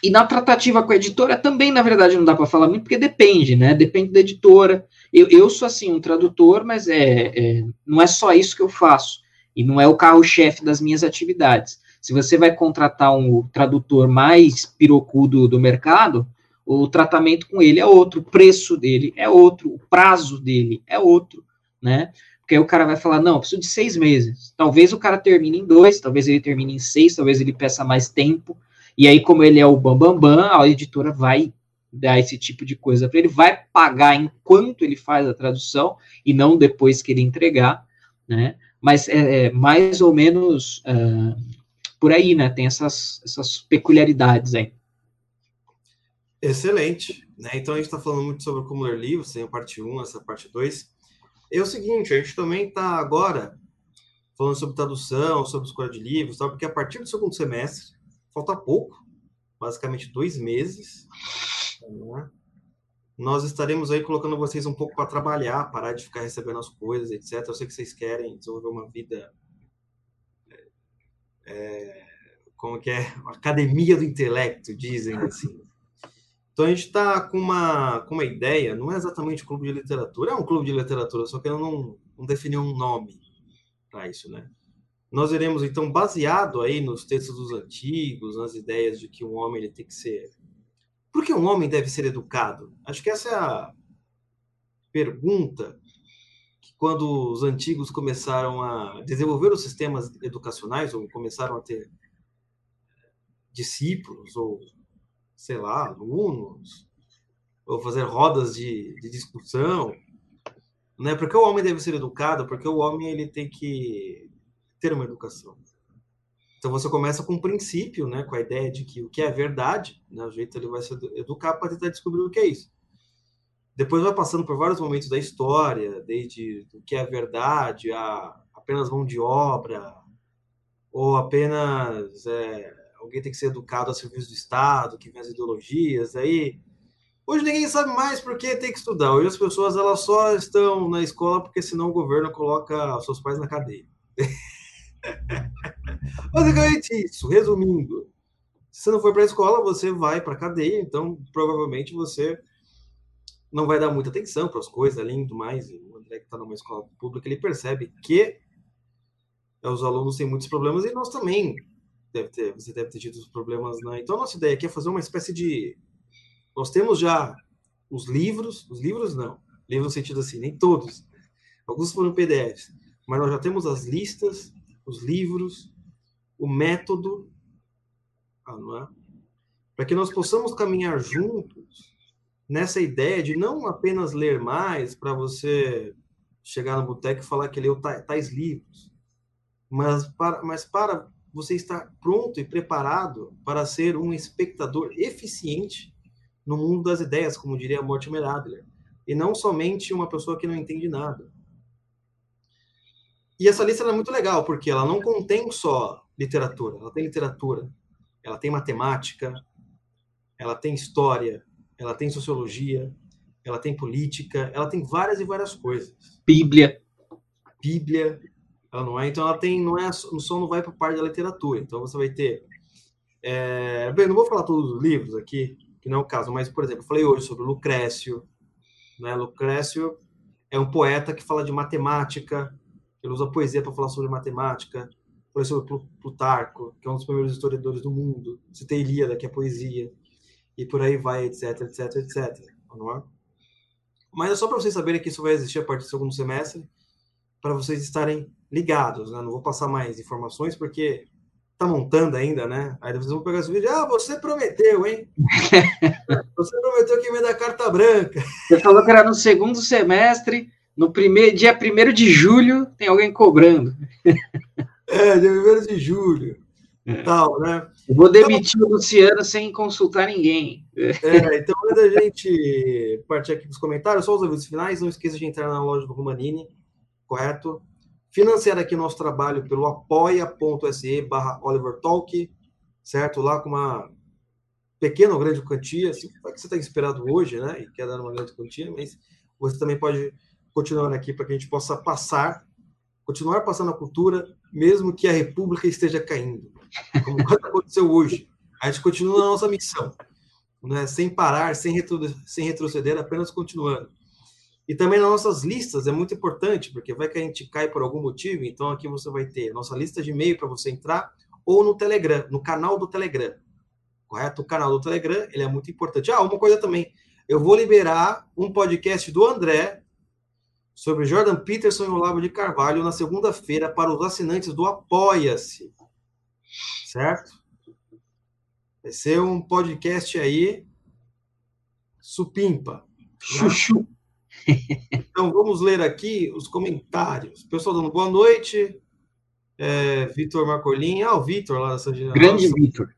e na tratativa com a editora também, na verdade, não dá para falar muito, porque depende, né? Depende da editora. Eu, eu sou, assim, um tradutor, mas é, é, não é só isso que eu faço. E não é o carro-chefe das minhas atividades. Se você vai contratar um tradutor mais pirocudo do mercado, o tratamento com ele é outro, o preço dele é outro, o prazo dele é outro, né? Porque aí o cara vai falar, não, preciso de seis meses. Talvez o cara termine em dois, talvez ele termine em seis, talvez ele peça mais tempo. E aí, como ele é o bambambam, bam, bam, a editora vai dar esse tipo de coisa para ele, vai pagar enquanto ele faz a tradução e não depois que ele entregar, né? Mas é, é mais ou menos uh, por aí, né? Tem essas, essas peculiaridades aí. Excelente. Né? Então a gente está falando muito sobre como ler livros, tem a parte 1, essa parte 2. É o seguinte, a gente também está agora falando sobre tradução, sobre escolha de livros, tal, porque a partir do segundo semestre falta pouco, basicamente dois meses. Né? Nós estaremos aí colocando vocês um pouco para trabalhar, parar de ficar recebendo as coisas, etc. Eu sei que vocês querem desenvolver uma vida. É, é como que é? Academia do intelecto, dizem assim. Então a gente está com uma, com uma ideia, não é exatamente clube de literatura, é um clube de literatura, só que eu não, não defini um nome para isso, né? Nós iremos, então, baseado aí nos textos dos antigos, nas ideias de que um homem ele tem que ser. Por que um homem deve ser educado? Acho que essa é a pergunta que, quando os antigos começaram a desenvolver os sistemas educacionais, ou começaram a ter discípulos, ou, sei lá, alunos, ou fazer rodas de, de discussão, né? Porque o homem deve ser educado, porque o homem ele tem que ter uma educação. Então você começa com um princípio, né, com a ideia de que o que é verdade, né, o jeito ele vai se educar para tentar descobrir o que é isso. Depois vai passando por vários momentos da história, desde o que é verdade, a apenas mão de obra, ou apenas é, alguém tem que ser educado a serviço do Estado, que vem as ideologias, aí hoje ninguém sabe mais por que tem que estudar. Hoje as pessoas elas só estão na escola porque senão o governo coloca seus pais na cadeia. Basicamente isso, resumindo. Se você não for para a escola, você vai para a cadeia, então provavelmente você não vai dar muita atenção para as coisas, além do mais. O André, que está numa escola pública, ele percebe que os alunos têm muitos problemas e nós também deve ter, você deve ter tido os problemas. Né? Então, a nossa ideia aqui é fazer uma espécie de. Nós temos já os livros, os livros não, livros no sentido assim, nem todos. Alguns foram PDFs, mas nós já temos as listas, os livros, o método, ah, é? para que nós possamos caminhar juntos nessa ideia de não apenas ler mais para você chegar no boteco e falar que leu tais livros, mas para, mas para você estar pronto e preparado para ser um espectador eficiente no mundo das ideias, como diria Mortimer Adler, e não somente uma pessoa que não entende nada. E essa lista é muito legal, porque ela não contém só literatura, ela tem literatura, ela tem matemática, ela tem história, ela tem sociologia, ela tem política, ela tem várias e várias coisas. Bíblia. Bíblia, ela não é, então ela tem, não é, só não vai para parte da literatura, então você vai ter, é, bem, não vou falar todos os livros aqui, que não é o caso, mas, por exemplo, eu falei hoje sobre Lucrécio, né, Lucrécio é um poeta que fala de matemática, ele usa poesia para falar sobre matemática. Falei sobre Plutarco, que é um dos primeiros historiadores do mundo. Citei Ilíada, que é poesia. E por aí vai, etc, etc, etc. Mas é só para vocês saberem que isso vai existir a partir do segundo semestre, para vocês estarem ligados. Né? Não vou passar mais informações, porque tá montando ainda, né? Aí vocês vão pegar esse vídeo, ah, você prometeu, hein? você prometeu que ia me dar carta branca. Você falou que era no segundo semestre, no primeiro dia 1 de julho, tem alguém cobrando. é, dia 1 de julho. É. Tal, né? Eu vou demitir então, o Luciano sem consultar ninguém. É, então, antes da gente partir aqui para os comentários, só os avisos finais, não esqueça de entrar na loja do Romanini, correto? financiar aqui nosso trabalho pelo apoia.se barra Oliver Talk, certo? Lá com uma pequena ou grande quantia, assim, é que você está inspirado hoje, né? E quer dar uma grande quantia, mas você também pode continuar aqui para que a gente possa passar, continuar passando a cultura, mesmo que a República esteja caindo, como aconteceu hoje. A gente continua na nossa missão, né? sem parar, sem, retro, sem retroceder, apenas continuando. E também nas nossas listas é muito importante, porque vai que a gente cai por algum motivo, então aqui você vai ter nossa lista de e-mail para você entrar, ou no Telegram, no canal do Telegram. Correto? O canal do Telegram, ele é muito importante. Ah, uma coisa também, eu vou liberar um podcast do André sobre Jordan Peterson e Olavo de Carvalho na segunda-feira para os assinantes do Apoia-se. Certo? Vai ser um podcast aí supimpa. Né? Então, vamos ler aqui os comentários. Pessoal dando boa noite. É, Vitor Marcolin. Ah, o Vitor lá da São Grande Vitor.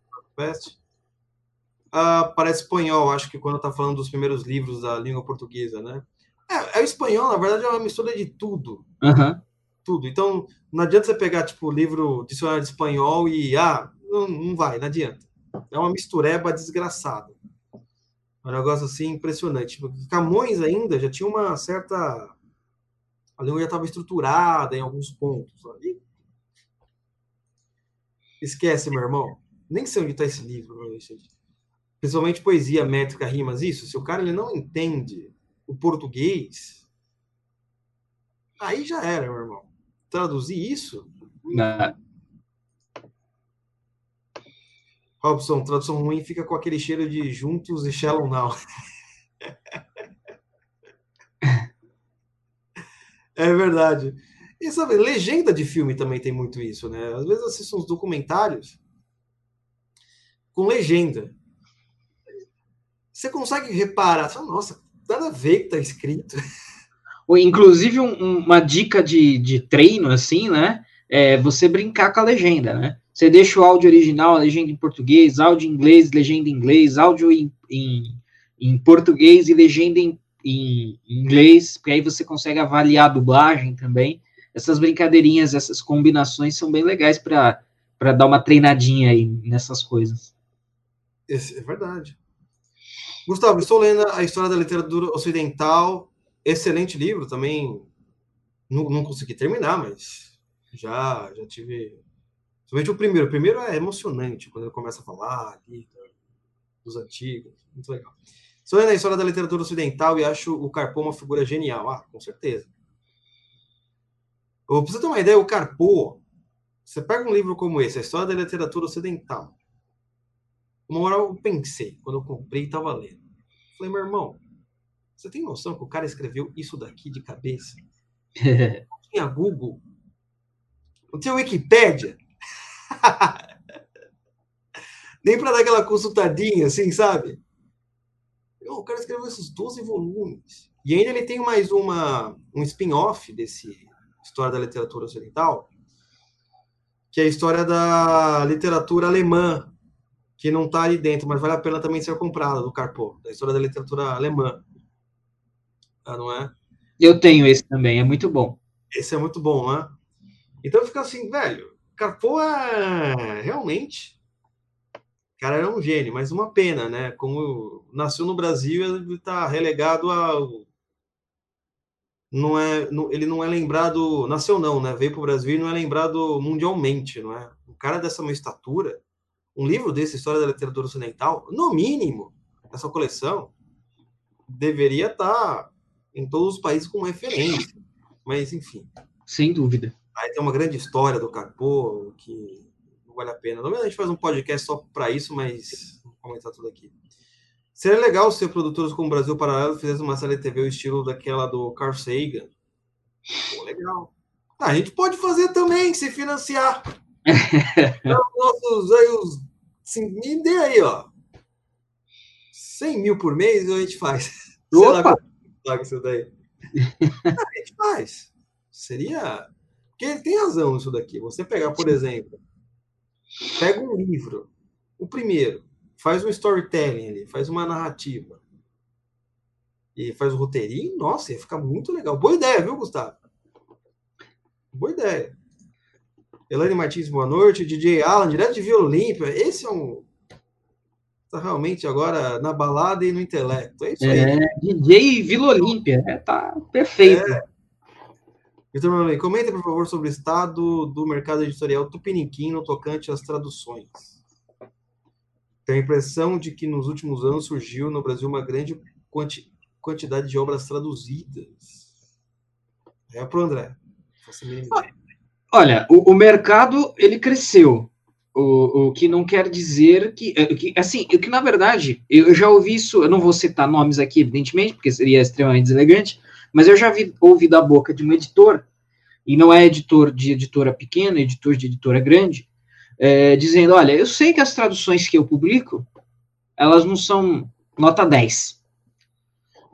Ah, parece espanhol, acho que quando está falando dos primeiros livros da língua portuguesa, né? É, é, o espanhol, na verdade, é uma mistura de tudo. Uhum. Tudo. Então, não adianta você pegar, tipo, o livro dicionário de espanhol e, ah, não, não vai, não adianta. É uma mistureba desgraçada. Um negócio assim impressionante. Camões ainda já tinha uma certa. A língua já estava estruturada em alguns pontos. Ali. Esquece, meu irmão. Nem sei onde está esse livro. Principalmente poesia, métrica, rimas, isso. Se o cara ele não entende o português, aí já era, meu irmão. Traduzir isso. Não. Robson, tradução ruim fica com aquele cheiro de juntos e shallow now. é verdade. E sabe, legenda de filme também tem muito isso, né? Às vezes assisto uns documentários com legenda. Você consegue reparar, fala, nossa, nada a ver que tá escrito. Inclusive, um, uma dica de, de treino, assim, né? É você brincar com a legenda, né? Você deixa o áudio original, legenda em português, áudio em inglês, legenda em inglês, áudio em, em, em português e legenda em, em, inglês, porque aí você consegue avaliar a dublagem também. Essas brincadeirinhas, essas combinações são bem legais para dar uma treinadinha aí nessas coisas. Esse é verdade. Gustavo, estou lendo a história da literatura ocidental. Excelente livro também. Não, não consegui terminar, mas já, já tive Somente o primeiro. O primeiro é emocionante, quando ele começa a falar ali, dos antigos. Muito legal. Sou na história da literatura ocidental e acho o Carpo uma figura genial. Ah, com certeza. Pra você ter uma ideia, o Carpo, você pega um livro como esse, a história da literatura ocidental. Uma hora eu pensei, quando eu comprei e estava lendo. Falei, meu irmão, você tem noção que o cara escreveu isso daqui de cabeça? Não tinha Google, não tinha Wikipédia. Nem para dar aquela consultadinha, assim, sabe? O cara escreveu esses 12 volumes. E ainda ele tem mais uma, um spin-off desse História da Literatura Ocidental, que é a história da literatura alemã, que não está ali dentro, mas vale a pena também ser comprada, do Carpo, da história da literatura alemã. Ah, não é? Eu tenho esse também, é muito bom. Esse é muito bom, né? Então fica assim, velho, Carpo é realmente. Cara, era um gênio, mas uma pena, né? Como nasceu no Brasil, ele está relegado ao. Não é, ele não é lembrado, nasceu não, né? Veio para o Brasil e não é lembrado mundialmente, não é? Um cara dessa estatura, um livro desse, História da Literatura Ocidental, no mínimo, essa coleção, deveria estar tá em todos os países como referência. Mas, enfim. Sem dúvida. Aí tem uma grande história do Carpo que não vale a pena. Não a gente faz um podcast só para isso, mas vou comentar tudo aqui. Seria legal se produtores como o Brasil Paralelo fizessem uma série de TV o estilo daquela do Carl Sagan. Pô, legal. Ah, a gente pode fazer também, se financiar. então, nossos aí, os, assim, me dê aí, ó. 100 mil por mês a gente faz. Opa! Sei isso daí. a gente faz. Seria. Porque ele tem razão nisso daqui. Você pegar, por exemplo, pega um livro, o primeiro, faz um storytelling ali, faz uma narrativa. E faz o roteirinho, nossa, ia ficar muito legal. Boa ideia, viu, Gustavo? Boa ideia. Elaine Martins, boa noite. DJ Alan, direto de Vila Olímpia. Esse é um. Tá realmente agora na balada e no intelecto. É isso aí. É, DJ Vila Olímpia. É, tá perfeito. É. Vitor Manuel, comenta, por favor, sobre o estado do mercado editorial tupiniquim no tocante às traduções. Tenho a impressão de que nos últimos anos surgiu no Brasil uma grande quanti quantidade de obras traduzidas. É para o André. Olha, o, o, mercado ele cresceu, o, o que não quer dizer que, é, que assim, o que na verdade eu já ouvi isso. Eu não vou citar nomes aqui, evidentemente, porque seria extremamente deselegante, mas eu já vi, ouvi da boca de um editor e não é editor de editora pequena, editor de editora grande, é, dizendo: olha, eu sei que as traduções que eu publico elas não são nota 10.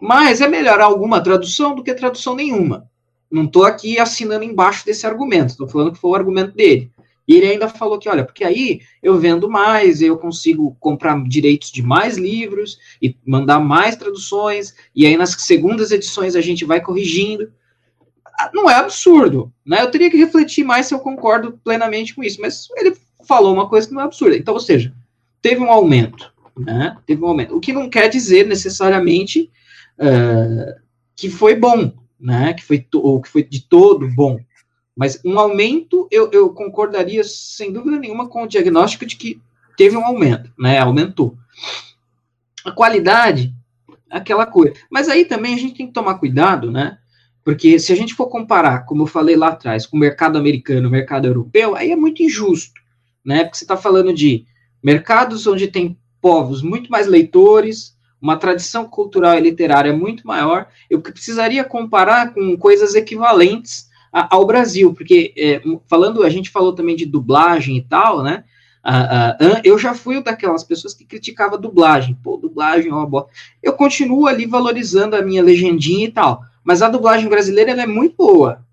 Mas é melhor alguma tradução do que tradução nenhuma. Não estou aqui assinando embaixo desse argumento, estou falando que foi o argumento dele. E ele ainda falou que, olha, porque aí eu vendo mais, eu consigo comprar direitos de mais livros e mandar mais traduções, e aí nas segundas edições a gente vai corrigindo. Ah, não é absurdo, né? Eu teria que refletir mais se eu concordo plenamente com isso, mas ele falou uma coisa que não é absurda. Então, ou seja, teve um aumento, né? Teve um aumento. O que não quer dizer necessariamente uh, que foi bom, né? Que foi, ou que foi de todo bom. Mas um aumento, eu, eu concordaria sem dúvida nenhuma com o diagnóstico de que teve um aumento, né? Aumentou. A qualidade, aquela coisa. Mas aí também a gente tem que tomar cuidado, né? Porque se a gente for comparar, como eu falei lá atrás, com o mercado americano, o mercado europeu, aí é muito injusto, né? Porque você está falando de mercados onde tem povos muito mais leitores, uma tradição cultural e literária muito maior, eu precisaria comparar com coisas equivalentes a, ao Brasil, porque é, falando, a gente falou também de dublagem e tal, né? eu já fui daquelas pessoas que criticava dublagem, pô, dublagem é uma boa. Eu continuo ali valorizando a minha legendinha e tal, mas a dublagem brasileira é muito boa,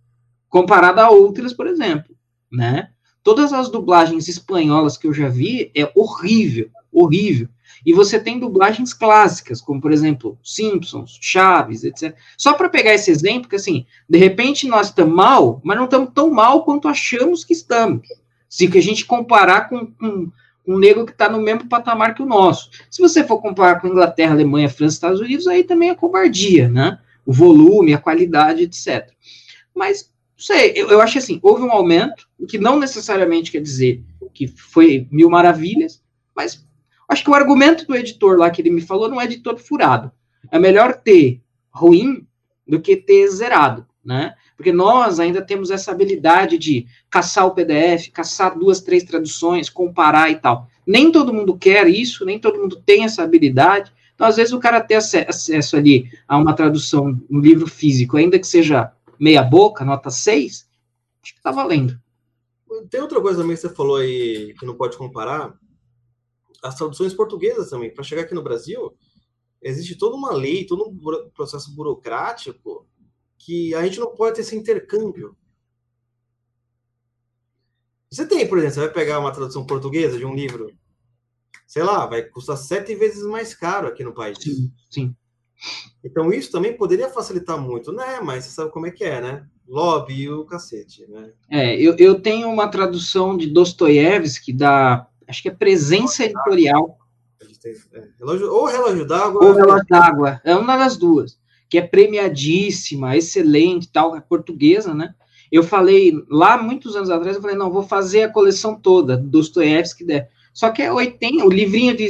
comparada a outras, por exemplo, né? Todas as dublagens espanholas que eu já vi é horrível, horrível. E você tem dublagens clássicas, como por exemplo Simpsons, Chaves, etc. Só para pegar esse exemplo, que assim, de repente nós estamos mal, mas não estamos tão mal quanto achamos que estamos. Se a gente comparar com, com, um negro que está no mesmo patamar que o nosso. Se você for comparar com Inglaterra, Alemanha, França, Estados Unidos, aí também é covardia, né? O volume, a qualidade, etc. Mas, não sei, eu, eu acho assim, houve um aumento, o que não necessariamente quer dizer que foi mil maravilhas, mas Acho que o argumento do editor lá que ele me falou não é de todo furado. É melhor ter ruim do que ter zerado, né? Porque nós ainda temos essa habilidade de caçar o PDF, caçar duas, três traduções, comparar e tal. Nem todo mundo quer isso, nem todo mundo tem essa habilidade. Então, às vezes, o cara ter acesso ali a uma tradução no livro físico, ainda que seja meia boca, nota 6, acho que tá valendo. Tem outra coisa também que você falou aí que não pode comparar, as traduções portuguesas também. Para chegar aqui no Brasil, existe toda uma lei, todo um processo burocrático que a gente não pode ter esse intercâmbio. Você tem, por exemplo, você vai pegar uma tradução portuguesa de um livro, sei lá, vai custar sete vezes mais caro aqui no país. Sim, sim. Então isso também poderia facilitar muito, né? Mas você sabe como é que é, né? Lobby e o cacete, né? É, eu, eu tenho uma tradução de Dostoiévski da acho que é presença editorial. É, ou relógio d'água. Ou relógio d'água. É uma das duas. Que é premiadíssima, excelente, tal, é portuguesa, né? Eu falei lá muitos anos atrás, eu falei, não, vou fazer a coleção toda, Dostoiévski der. Só que é 80, o livrinho de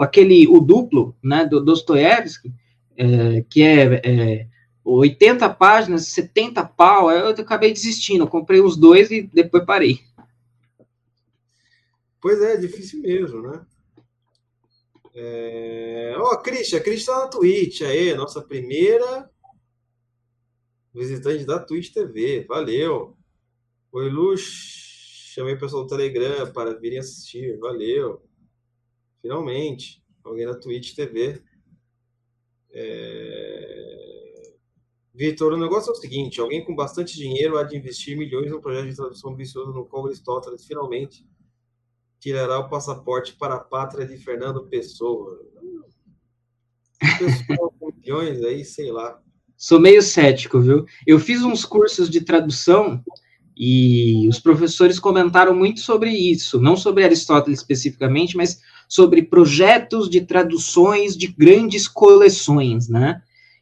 aquele o duplo, né, do Dostoiévski, é, que é, é 80 páginas, 70 pau, eu acabei desistindo, eu comprei os dois e depois parei. Pois é, difícil mesmo, né? É... Ó, oh, Christian, a Christian tá na Twitch aí, nossa primeira visitante da Twitch TV. Valeu. Oi, Lux. chamei o pessoal do Telegram para virem assistir. Valeu. Finalmente. Alguém na Twitch TV. É... Vitor, o negócio é o seguinte: alguém com bastante dinheiro há de investir milhões no projeto de tradução vicioso no qual Aristóteles finalmente tirará o passaporte para a pátria de Fernando Pessoa. Pessoa milhões aí, sei lá. Sou meio cético, viu? Eu fiz uns cursos de tradução e os professores comentaram muito sobre isso, não sobre Aristóteles especificamente, mas sobre projetos de traduções de grandes coleções, né?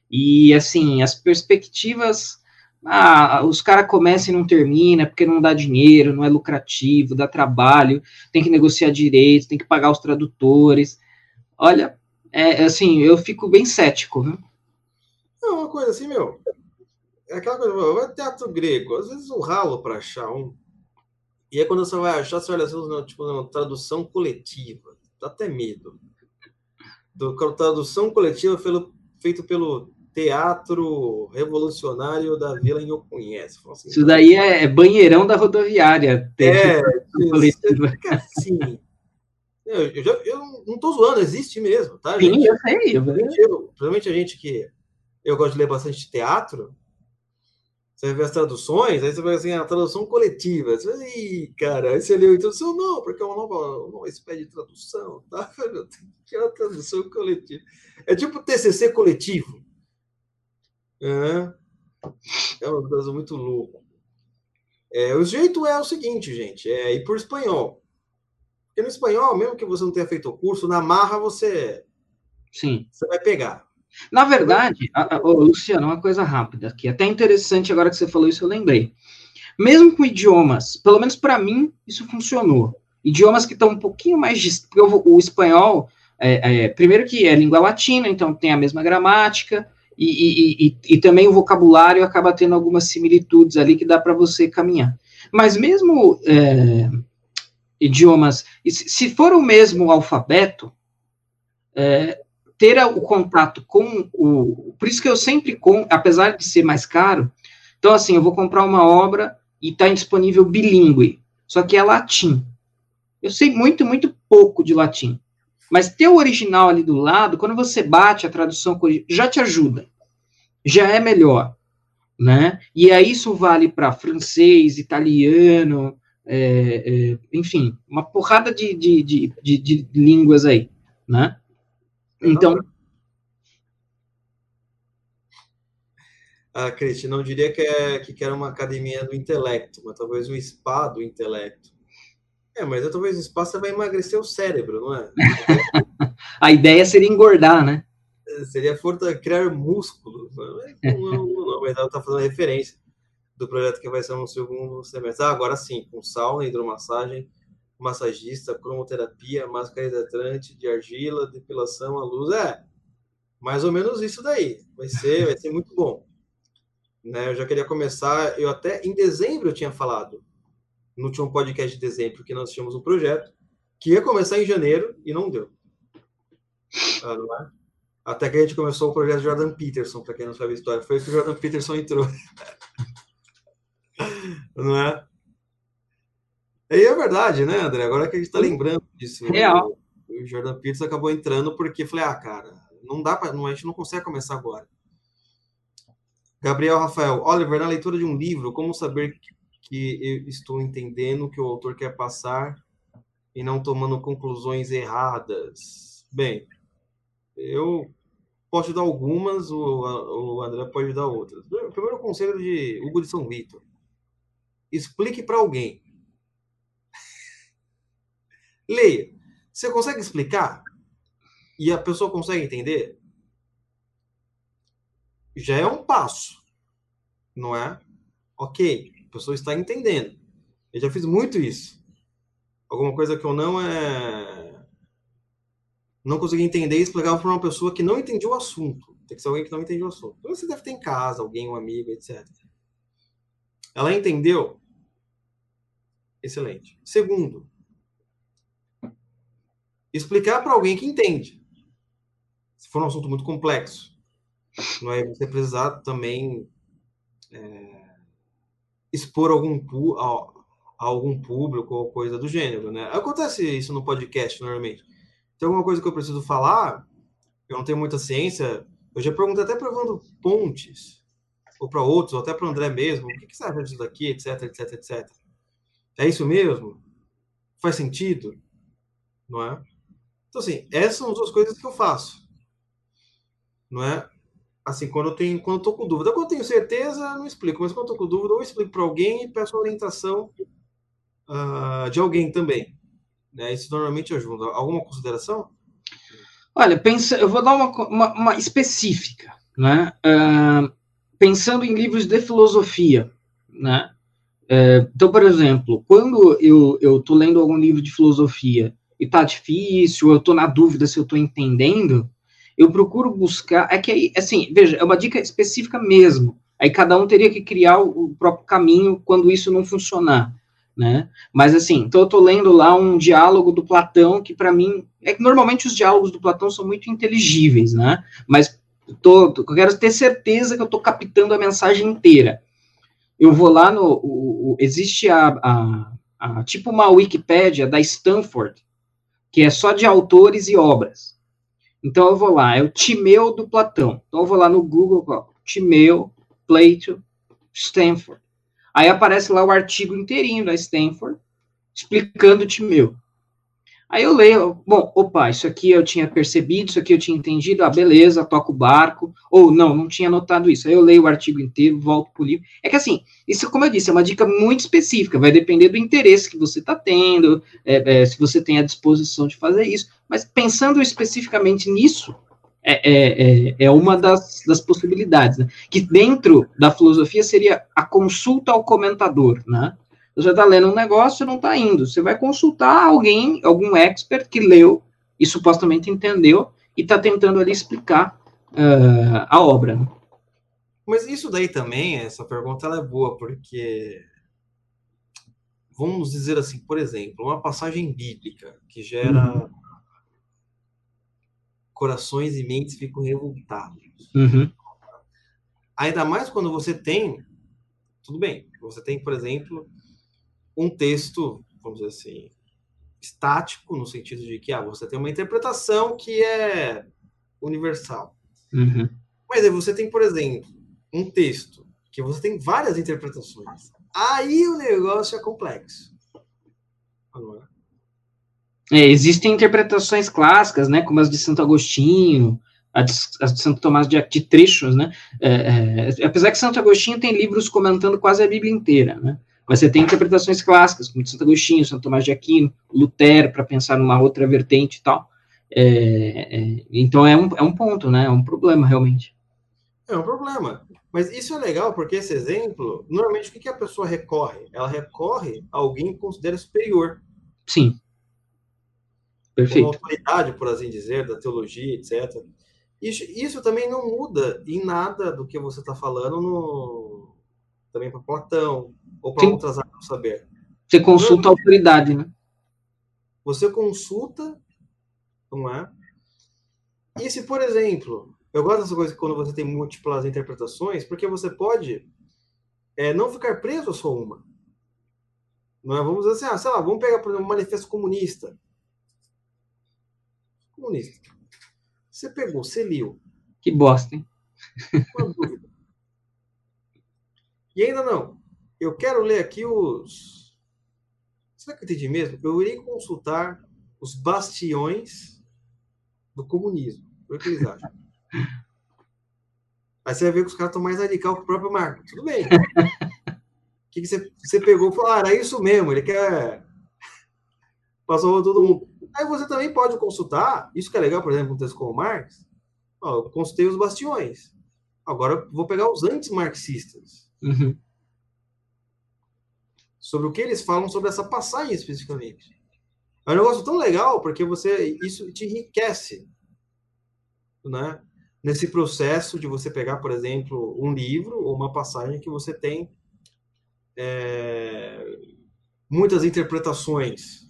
E assim, as perspectivas, ah, os caras começam e não termina porque não dá dinheiro, não é lucrativo, dá trabalho, tem que negociar direitos, tem que pagar os tradutores. Olha, é assim, eu fico bem cético, viu? Não, uma coisa assim, meu. É aquela coisa, vai teatro grego, às vezes o ralo para achar um. E aí quando você vai achar, você olha assim, tipo, uma tradução coletiva. Dá até medo. Do, tradução coletiva pelo, feito pelo Teatro Revolucionário da Vila em Oconhece. Assim, Isso daí é, é banheirão da rodoviária. É, assim. Eu, eu, já, eu não estou zoando, existe mesmo, tá? Sim, gente? eu sei. Eu... Principalmente a gente que eu gosto de ler bastante teatro, você vê as traduções, aí você vai assim, a tradução coletiva. Você vai, Ih, cara, aí você leu a tradução, não, porque é uma nova, uma espécie de tradução, tá? Que é uma tradução coletiva. É tipo TCC coletivo. É, é uma coisa muito louca. É, o jeito é o seguinte, gente, é ir por espanhol. Porque no espanhol, mesmo que você não tenha feito o curso, na marra você, Sim. você vai pegar. Na verdade, a, a, Luciano, uma coisa rápida aqui, até interessante agora que você falou isso, eu lembrei. Mesmo com idiomas, pelo menos para mim, isso funcionou. Idiomas que estão um pouquinho mais. O espanhol, é, é, primeiro que é língua latina, então tem a mesma gramática, e, e, e, também o vocabulário acaba tendo algumas similitudes ali que dá para você caminhar. Mas mesmo é, idiomas, se for o mesmo alfabeto, é, ter o contato com o. Por isso que eu sempre, com, apesar de ser mais caro, então assim, eu vou comprar uma obra e está disponível bilíngue, só que é latim. Eu sei muito, muito pouco de latim. Mas ter o original ali do lado, quando você bate a tradução, já te ajuda. Já é melhor. Né? E aí isso vale para francês, italiano, é, é, enfim, uma porrada de, de, de, de, de línguas aí, né? Então. Ah, Cristi, não diria que, é, que quer uma academia do intelecto, mas talvez um spa do intelecto. É, mas talvez o spa você vai emagrecer o cérebro, não é? A ideia seria engordar, né? Seria força, criar músculos. Não, não, não, mas ela está fazendo referência do projeto que vai ser no segundo semestre. Ah, agora sim, com sauna, hidromassagem, massagista, cromoterapia, máscara hidratante de argila, depilação à luz. É, mais ou menos isso daí. Vai ser, vai ser muito bom. Né, eu já queria começar, eu até em dezembro eu tinha falado, no último podcast de dezembro, que nós tínhamos um projeto que ia começar em janeiro e não deu. Ah, é? Até que a gente começou o projeto Jordan Peterson, para quem não sabe a história. Foi que o Jordan Peterson entrou. não é? E é verdade, né, André? Agora que a gente está lembrando disso. Real. O Jordan Peterson acabou entrando porque falei, ah, cara, não dá para, a gente não consegue começar agora. Gabriel Rafael, Oliver, na leitura de um livro, como saber que, eu estou entendendo que o autor quer passar e não tomando conclusões erradas? Bem, eu posso dar algumas, o, o André pode dar outras. O primeiro conselho de Hugo de São Vitor. Explique para alguém Leia. Você consegue explicar? E a pessoa consegue entender? Já é um passo, não é? Ok, pessoa está entendendo. Eu já fiz muito isso. Alguma coisa que eu não é. Não consegui entender e explicar para uma pessoa que não entendia o assunto. Tem que ser alguém que não entende o assunto. Então, você deve ter em casa alguém, um amigo, etc. Ela entendeu? Excelente. Segundo, explicar para alguém que entende. Se for um assunto muito complexo, não é você precisar também é, expor algum a algum público ou coisa do gênero, né? Acontece isso no podcast normalmente. Tem alguma coisa que eu preciso falar, eu não tenho muita ciência, eu já perguntei até para Evandro Pontes, ou para outros, ou até para o André mesmo, o que, que você acha disso daqui, etc, etc, etc. É isso mesmo? Faz sentido? Não é? Então, assim, essas são as duas coisas que eu faço. Não é? Assim, quando eu tenho, quando eu tô com dúvida. Quando eu tenho certeza, não explico, mas quando eu tô com dúvida, eu explico para alguém e peço orientação uh, de alguém também. Né? Isso normalmente ajuda. Alguma consideração? Olha, pensa, eu vou dar uma, uma, uma específica, né? Uh, pensando em livros de filosofia, né? Uh, então, por exemplo, quando eu estou lendo algum livro de filosofia e tá difícil, eu estou na dúvida se eu estou entendendo, eu procuro buscar. É que aí, assim, veja, é uma dica específica mesmo. Aí cada um teria que criar o, próprio caminho quando isso não funcionar né? Mas assim, então eu tô lendo lá um diálogo do Platão que para mim é que normalmente os diálogos do Platão são muito inteligíveis, né? Mas tô, eu quero ter certeza que eu tô captando a mensagem inteira. Eu vou lá no o, o, existe a, a, a, tipo uma Wikipédia da Stanford que é só de autores e obras. Então eu vou lá, é o Timeu do Platão. Então eu vou lá no Google, Timeu, Plato, Stanford. Aí aparece lá o artigo inteirinho da Stanford, explicando o Timeu. Aí eu leio, bom, opa, isso aqui eu tinha percebido, isso aqui eu tinha entendido, ah, beleza, toco o barco, ou não, não tinha notado isso. Aí eu leio o artigo inteiro, volto pro livro. É que assim, isso, como eu disse, é uma dica muito específica, vai depender do interesse que você está tendo, é, é, se você tem a disposição de fazer isso. Mas pensando especificamente nisso, é, é, é, é uma das, das possibilidades, né? que dentro da filosofia seria a consulta ao comentador, né? Você está lendo um negócio e não está indo, você vai consultar alguém, algum expert que leu e supostamente entendeu e está tentando ali explicar uh, a obra. Mas isso daí também, essa pergunta ela é boa, porque vamos dizer assim, por exemplo, uma passagem bíblica que gera uhum corações e mentes ficam revoltados. Uhum. Ainda mais quando você tem, tudo bem, você tem, por exemplo, um texto, vamos dizer assim, estático, no sentido de que ah, você tem uma interpretação que é universal. Uhum. Mas aí você tem, por exemplo, um texto que você tem várias interpretações. Aí o negócio é complexo. É? É, existem interpretações clássicas, né, como as de Santo Agostinho, as de Santo Tomás de, de trechos, né, é, é, apesar que Santo Agostinho tem livros comentando quase a Bíblia inteira, né, mas você tem interpretações clássicas, como de Santo Agostinho, Santo Tomás de Aquino, Lutero, para pensar numa outra vertente e tal, é, é, então é um, é um ponto, né, é um problema, realmente. É um problema, mas isso é legal, porque esse exemplo, normalmente o que, que a pessoa recorre? Ela recorre a alguém que considera superior. Sim. Perfeito. como autoridade, por assim dizer, da teologia, etc. Isso, isso também não muda em nada do que você está falando no, também para Platão ou para outras áreas do saber. Você consulta a autoridade, né? Você consulta, não é? E se, por exemplo, eu gosto dessa coisa quando você tem múltiplas interpretações, porque você pode é, não ficar preso a só uma. Não é? Vamos dizer assim, ah, sei lá, vamos pegar, por exemplo, um manifesto comunista comunista. Você pegou, você liu. Que bosta, hein? Uma dúvida. E ainda não. Eu quero ler aqui os. Será que eu entendi mesmo? Eu irei consultar os bastiões do comunismo. O que eles acham? Aí você vai ver que os caras estão mais radical que o próprio Marco. Tudo bem. O que, que você, você pegou e falou? Ah, era isso mesmo. Ele quer. Passou todo mundo. Aí você também pode consultar, isso que é legal, por exemplo, um texto como Marx, ó, eu consultei os bastiões. Agora vou pegar os antes-marxistas. Uhum. Sobre o que eles falam sobre essa passagem especificamente. É um negócio tão legal, porque você isso te enriquece. Né? Nesse processo de você pegar, por exemplo, um livro ou uma passagem que você tem é, muitas interpretações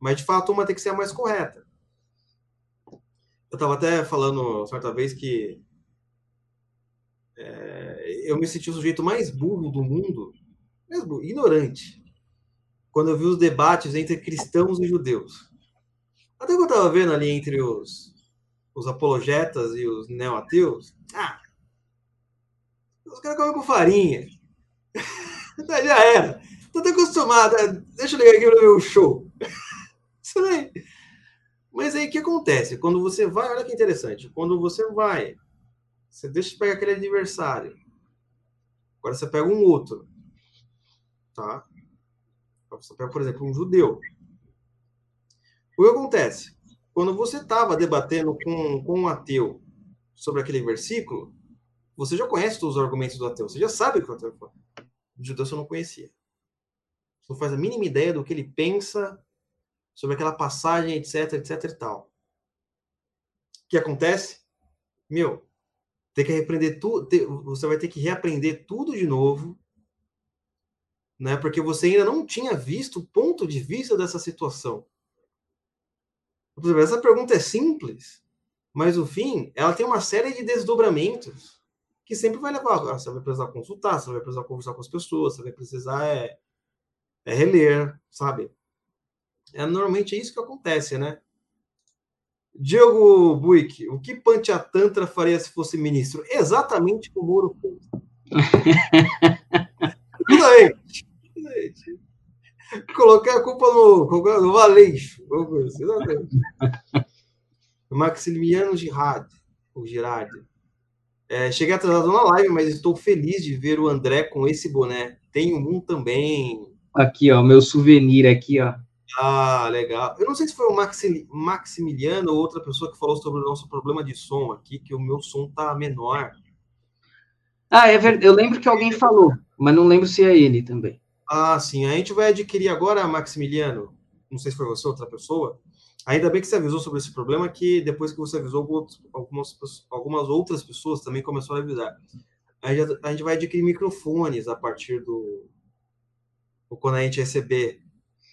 mas, de fato, uma tem que ser a mais correta. Eu estava até falando certa vez que é, eu me senti o sujeito mais burro do mundo, mesmo ignorante, quando eu vi os debates entre cristãos e judeus. Até que eu estava vendo ali entre os, os apologetas e os neo-ateus, ah, os caras comem com farinha. Já era. Tô até acostumado. É, deixa eu ligar aqui para ver o show. Isso aí. Mas aí o que acontece? Quando você vai, olha que interessante. Quando você vai, você deixa de pegar aquele adversário. Agora você pega um outro. Tá? Você pega, por exemplo, um judeu. O que acontece? Quando você estava debatendo com, com um ateu sobre aquele versículo, você já conhece todos os argumentos do ateu. Você já sabe o que o ateu fala. O judeu você não conhecia. Você não faz a mínima ideia do que ele pensa sobre aquela passagem, etc, etc e tal. O que acontece? Meu, tem que reaprender tudo, você vai ter que reaprender tudo de novo, né? Porque você ainda não tinha visto o ponto de vista dessa situação. Essa pergunta é simples, mas no fim, ela tem uma série de desdobramentos que sempre vai levar. Você vai precisar consultar, você vai precisar conversar com as pessoas, você vai precisar é, é reler, sabe? É, normalmente é isso que acontece, né? Diego Buick, o que Panchatantra faria se fosse ministro? Exatamente como o Moro fez. Tudo Colocar a culpa no, no Valeixo. Maximiliano Girard, o Girard. É, cheguei atrasado na live, mas estou feliz de ver o André com esse boné. Tenho um também. Aqui, ó, meu souvenir aqui, ó. Ah, legal. Eu não sei se foi o Maximiliano ou outra pessoa que falou sobre o nosso problema de som aqui, que o meu som tá menor. Ah, é verdade. Eu lembro que alguém falou, mas não lembro se é ele também. Ah, sim. A gente vai adquirir agora, Maximiliano. Não sei se foi você ou outra pessoa. Ainda bem que você avisou sobre esse problema, que depois que você avisou, algumas, algumas outras pessoas também começaram a avisar. A gente vai adquirir microfones a partir do. Quando a gente receber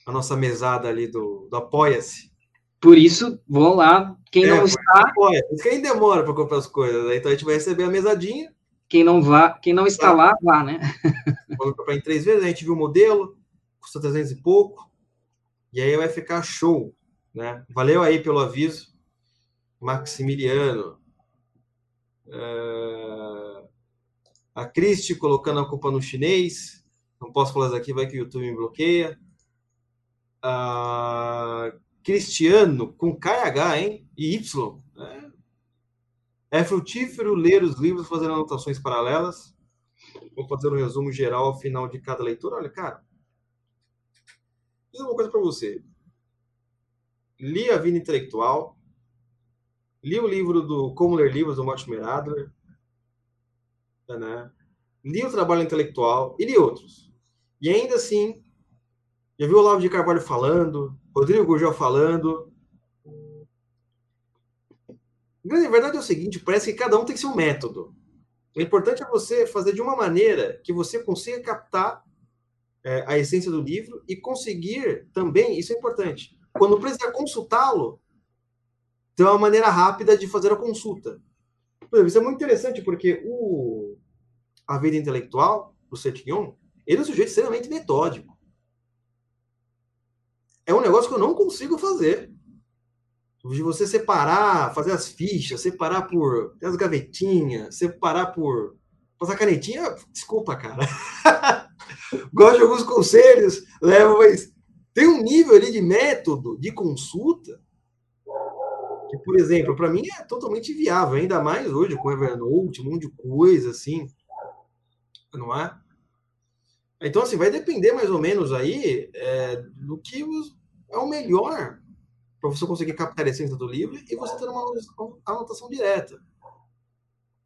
a nossa mesada ali do, do Apoia-se. Por isso, vão lá. Quem é, não está. Apoia. Quem demora para comprar as coisas, né? Então a gente vai receber a mesadinha. Quem não vá, quem não está tá. lá, vá, né? Vamos comprar em três vezes, a gente viu o modelo, custa 300 e pouco. E aí vai ficar show, né? Valeu aí pelo aviso. Maximiliano. Uh... A Cristi colocando a culpa no chinês. Não posso falar isso aqui, vai que o YouTube me bloqueia uh, Cristiano, com KH, hein? E Y. Né? É frutífero ler os livros fazendo anotações paralelas. Vou fazer um resumo geral ao final de cada leitura. Olha, cara, dizer uma coisa para você. Li A Vida Intelectual, li o livro do Como Ler Livros, do Mortimer Adler, né? li o Trabalho Intelectual e li outros. E ainda assim, já viu o Olavo de Carvalho falando, Rodrigo Gurgel falando. A verdade é o seguinte: parece que cada um tem seu método. O importante é você fazer de uma maneira que você consiga captar é, a essência do livro e conseguir também, isso é importante, quando precisar consultá-lo, ter uma maneira rápida de fazer a consulta. isso é muito interessante porque o, a vida intelectual, o Setignon, ele é um sujeito extremamente metódico é um negócio que eu não consigo fazer. De você separar, fazer as fichas, separar por as gavetinhas, separar por. Passar canetinha, desculpa, cara. Gosto de alguns conselhos, levo, mas tem um nível ali de método, de consulta, que, por exemplo, para mim é totalmente viável, ainda mais hoje com Evernote, um monte de coisa assim, não é? Então, assim, vai depender mais ou menos aí é, do que os, é o melhor para você conseguir captar a essência do livro e você ter uma anotação direta.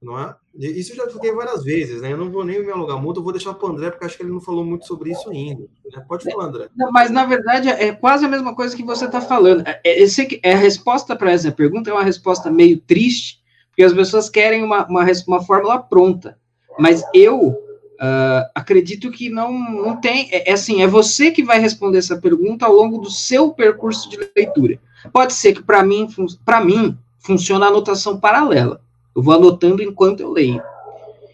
Não é? Isso eu já expliquei várias vezes, né? Eu não vou nem me alugar muito, eu vou deixar para o André, porque acho que ele não falou muito sobre isso ainda. Né? Pode falar, André. Não, mas, na verdade, é quase a mesma coisa que você está falando. É, é, é, a resposta para essa pergunta é uma resposta meio triste, porque as pessoas querem uma, uma, uma fórmula pronta. Mas eu Uh, acredito que não, não tem. É, é, assim, é você que vai responder essa pergunta ao longo do seu percurso de leitura. Pode ser que para mim, para mim, funciona a anotação paralela. Eu vou anotando enquanto eu leio.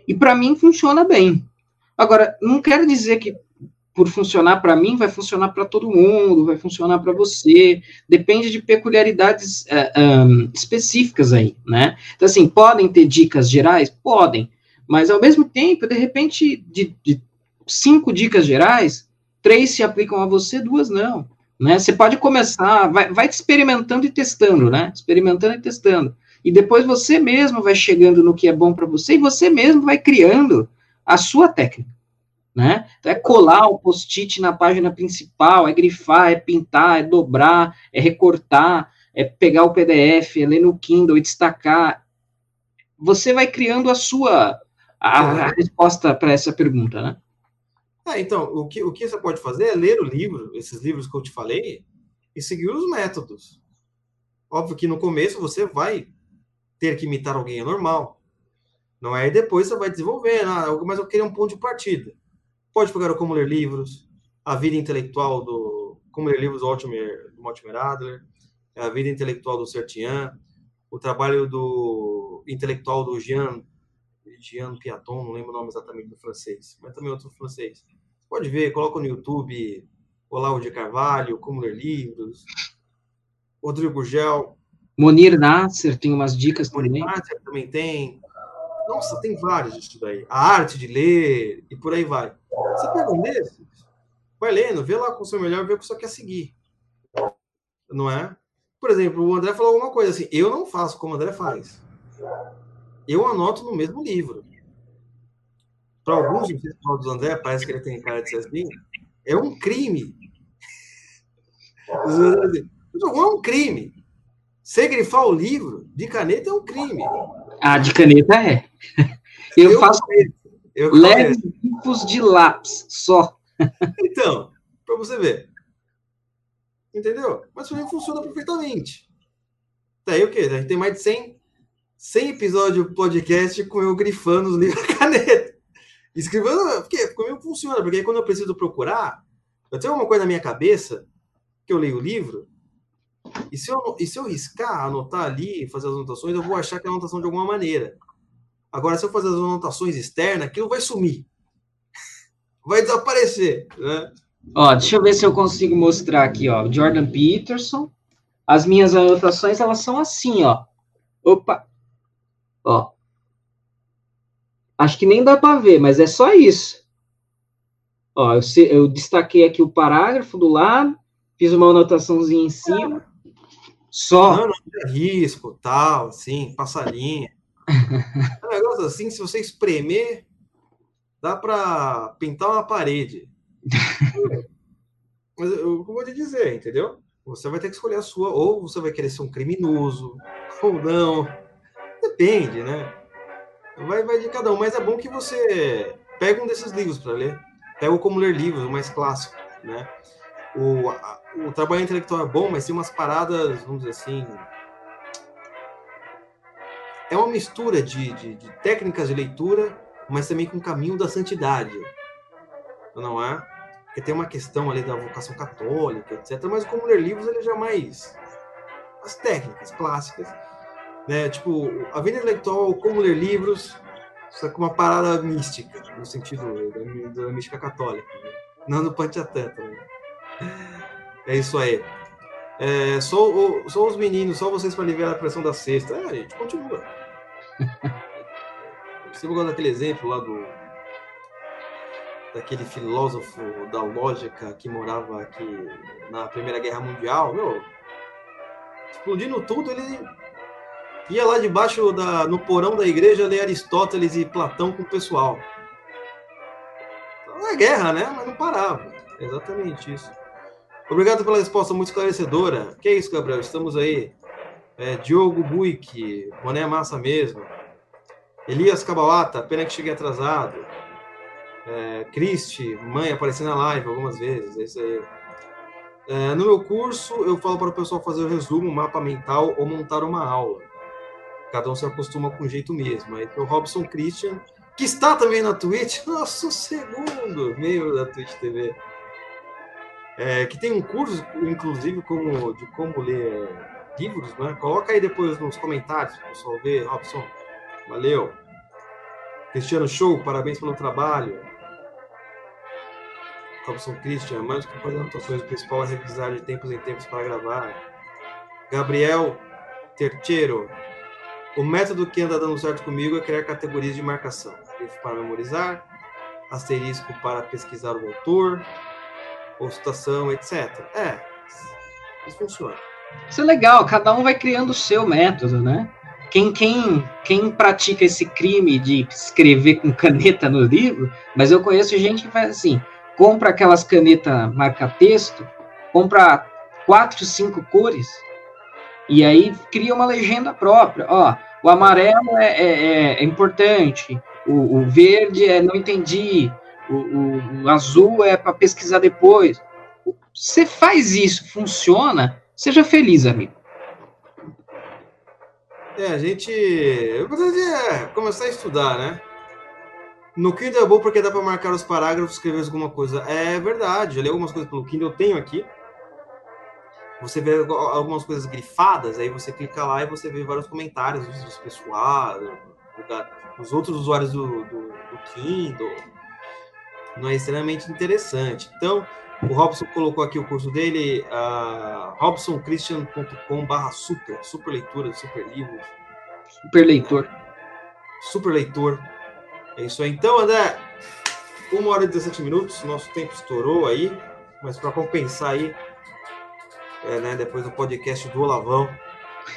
E para mim funciona bem. Agora, não quero dizer que por funcionar para mim, vai funcionar para todo mundo, vai funcionar para você, depende de peculiaridades uh, um, específicas aí, né? Então, assim, podem ter dicas gerais? Podem, mas ao mesmo tempo, de repente, de, de cinco dicas gerais, três se aplicam a você, duas não, né? Você pode começar, vai, vai experimentando e testando, né? Experimentando e testando. E depois você mesmo vai chegando no que é bom para você e você mesmo vai criando a sua técnica né? Então é colar o post-it na página principal, é grifar, é pintar, é dobrar, é recortar, é pegar o PDF, é ler no Kindle e destacar. Você vai criando a sua a, a resposta para essa pergunta, né? É, então, o que, o que você pode fazer é ler o livro, esses livros que eu te falei, e seguir os métodos. Óbvio que no começo você vai ter que imitar alguém, é normal. Não é? E depois você vai desenvolvendo, ah, mas eu queria um ponto de partida. Pode pegar o Como Ler Livros, A Vida Intelectual do Como Ler Livros do Mortimer, do Mortimer Adler, A Vida Intelectual do Sertian, o trabalho do intelectual do Jean, Jean Piaton, não lembro o nome exatamente do francês, mas também outro francês. Pode ver, coloca no YouTube Olavo de Carvalho, Como Ler Livros, Rodrigo Gurgel. Monir Nasser tem umas dicas Monir também. Nasser também tem. Nossa, tem vários disso daí. A arte de ler e por aí vai. Você pega um desses, vai lendo, vê lá com o seu melhor, vê o que você quer seguir. Não é? Por exemplo, o André falou alguma coisa assim, eu não faço como o André faz. Eu anoto no mesmo livro. Para alguns dos André, parece que ele tem cara de ser assim, é um crime. Não é um crime. Você grifar o livro de caneta é um crime. Ah, de caneta é. Eu, eu faço eu leves tipos de lápis, só. Então, para você ver. Entendeu? Mas mim funciona perfeitamente. Daí o quê? A gente tem mais de 100, 100 episódios podcast com eu grifando os livros de caneta. Escrevendo, porque comigo funciona, porque aí quando eu preciso procurar, eu tenho uma coisa na minha cabeça, que eu leio o livro, e se eu, e se eu riscar, anotar ali, fazer as anotações, eu vou achar que é anotação de alguma maneira. Agora, se eu fazer as anotações externas, aquilo vai sumir. Vai desaparecer, né? Ó, deixa eu ver se eu consigo mostrar aqui, ó. Jordan Peterson. As minhas anotações, elas são assim, ó. Opa. Ó. Acho que nem dá para ver, mas é só isso. Ó, eu, eu destaquei aqui o parágrafo do lado, fiz uma anotaçãozinha em cima. Só. Não, não é risco, tal, assim, passarinho. É um negócio assim, se você espremer, dá para pintar uma parede. Mas eu vou te dizer, entendeu? Você vai ter que escolher a sua, ou você vai querer ser um criminoso, ou não. Depende, né? Vai, vai de cada um, mas é bom que você pega um desses livros para ler. Pega o Como Ler Livros, o mais clássico, né? O, a, o trabalho intelectual é bom, mas tem umas paradas, vamos dizer assim, é uma mistura de, de, de, técnicas de leitura, mas também com o caminho da santidade, não é? Porque tem uma questão ali da vocação católica, etc. Mas como ler livros, ele já é mais as técnicas clássicas, né? Tipo, a vida intelectual, como ler livros, só com uma parada mística, no sentido da, da mística católica, né? não do Panchatan também. É isso aí. É, só, só os meninos, só vocês para aliviar a pressão da sexta. É, a gente continua. Você gosta daquele exemplo lá do daquele filósofo da lógica que morava aqui na Primeira Guerra Mundial, meu, explodindo tudo, ele ia lá debaixo da no porão da igreja ler Aristóteles e Platão com o pessoal. Então é guerra, né? Mas não parava. É exatamente isso. Obrigado pela resposta muito esclarecedora. Que é isso, Gabriel? Estamos aí é, Diogo Buick, boné massa mesmo. Elias Cabalata, pena que cheguei atrasado. É, Cristi, mãe, aparecendo na live algumas vezes, é isso aí. É, no meu curso, eu falo para o pessoal fazer o resumo, mapa mental ou montar uma aula. Cada um se acostuma com o jeito mesmo. Aí o Robson Christian, que está também na Twitch, nosso segundo membro da Twitch TV. É, que tem um curso, inclusive, como, de como ler livros, né? Coloca aí depois nos comentários para o pessoal ver, Robson. Valeu. Cristiano Show, parabéns pelo trabalho. Robson Christian, mais que fazer anotações, o principal é revisar de tempos em tempos para gravar. Gabriel Terceiro, o método que anda dando certo comigo é criar categorias de marcação. Grifo para memorizar, asterisco para pesquisar o autor, citação, etc. É, isso funciona. Isso é legal, cada um vai criando o seu método, né? Quem, quem, quem pratica esse crime de escrever com caneta no livro, mas eu conheço gente que faz assim, compra aquelas canetas marca-texto, compra quatro, cinco cores, e aí cria uma legenda própria. Ó, o amarelo é, é, é, é importante, o, o, verde é não entendi, o, o, o azul é para pesquisar depois. Você faz isso, funciona, seja feliz, amigo. É, a gente. Eu é começar a estudar, né? No Kindle é bom porque dá para marcar os parágrafos, escrever alguma coisa. É verdade, eu li algumas coisas pelo Kindle, eu tenho aqui. Você vê algumas coisas grifadas, aí você clica lá e você vê vários comentários dos pessoal, dos outros usuários do, do, do Kindle. Não é extremamente interessante. Então, o Robson colocou aqui o curso dele, uh, robsonchristian.com.br super, super leitura, super livros. Super leitor. Super leitor. É isso aí. Então, André, uma hora e 17 minutos, nosso tempo estourou aí, mas para compensar aí, é, né, depois do podcast do Olavão,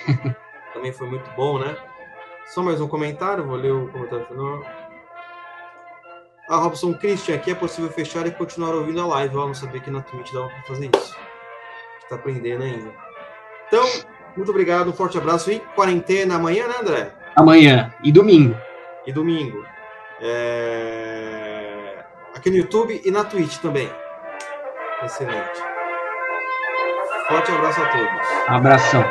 também foi muito bom, né? Só mais um comentário, vou ler o comentário final. Ah, Robson Christian, aqui é possível fechar e continuar ouvindo a live. Eu não sabia que na Twitch dava para fazer isso. Está aprendendo ainda. Então, muito obrigado, um forte abraço e quarentena amanhã, né, André? Amanhã e domingo. E domingo. É... Aqui no YouTube e na Twitch também. Excelente. Forte abraço a todos. Abração.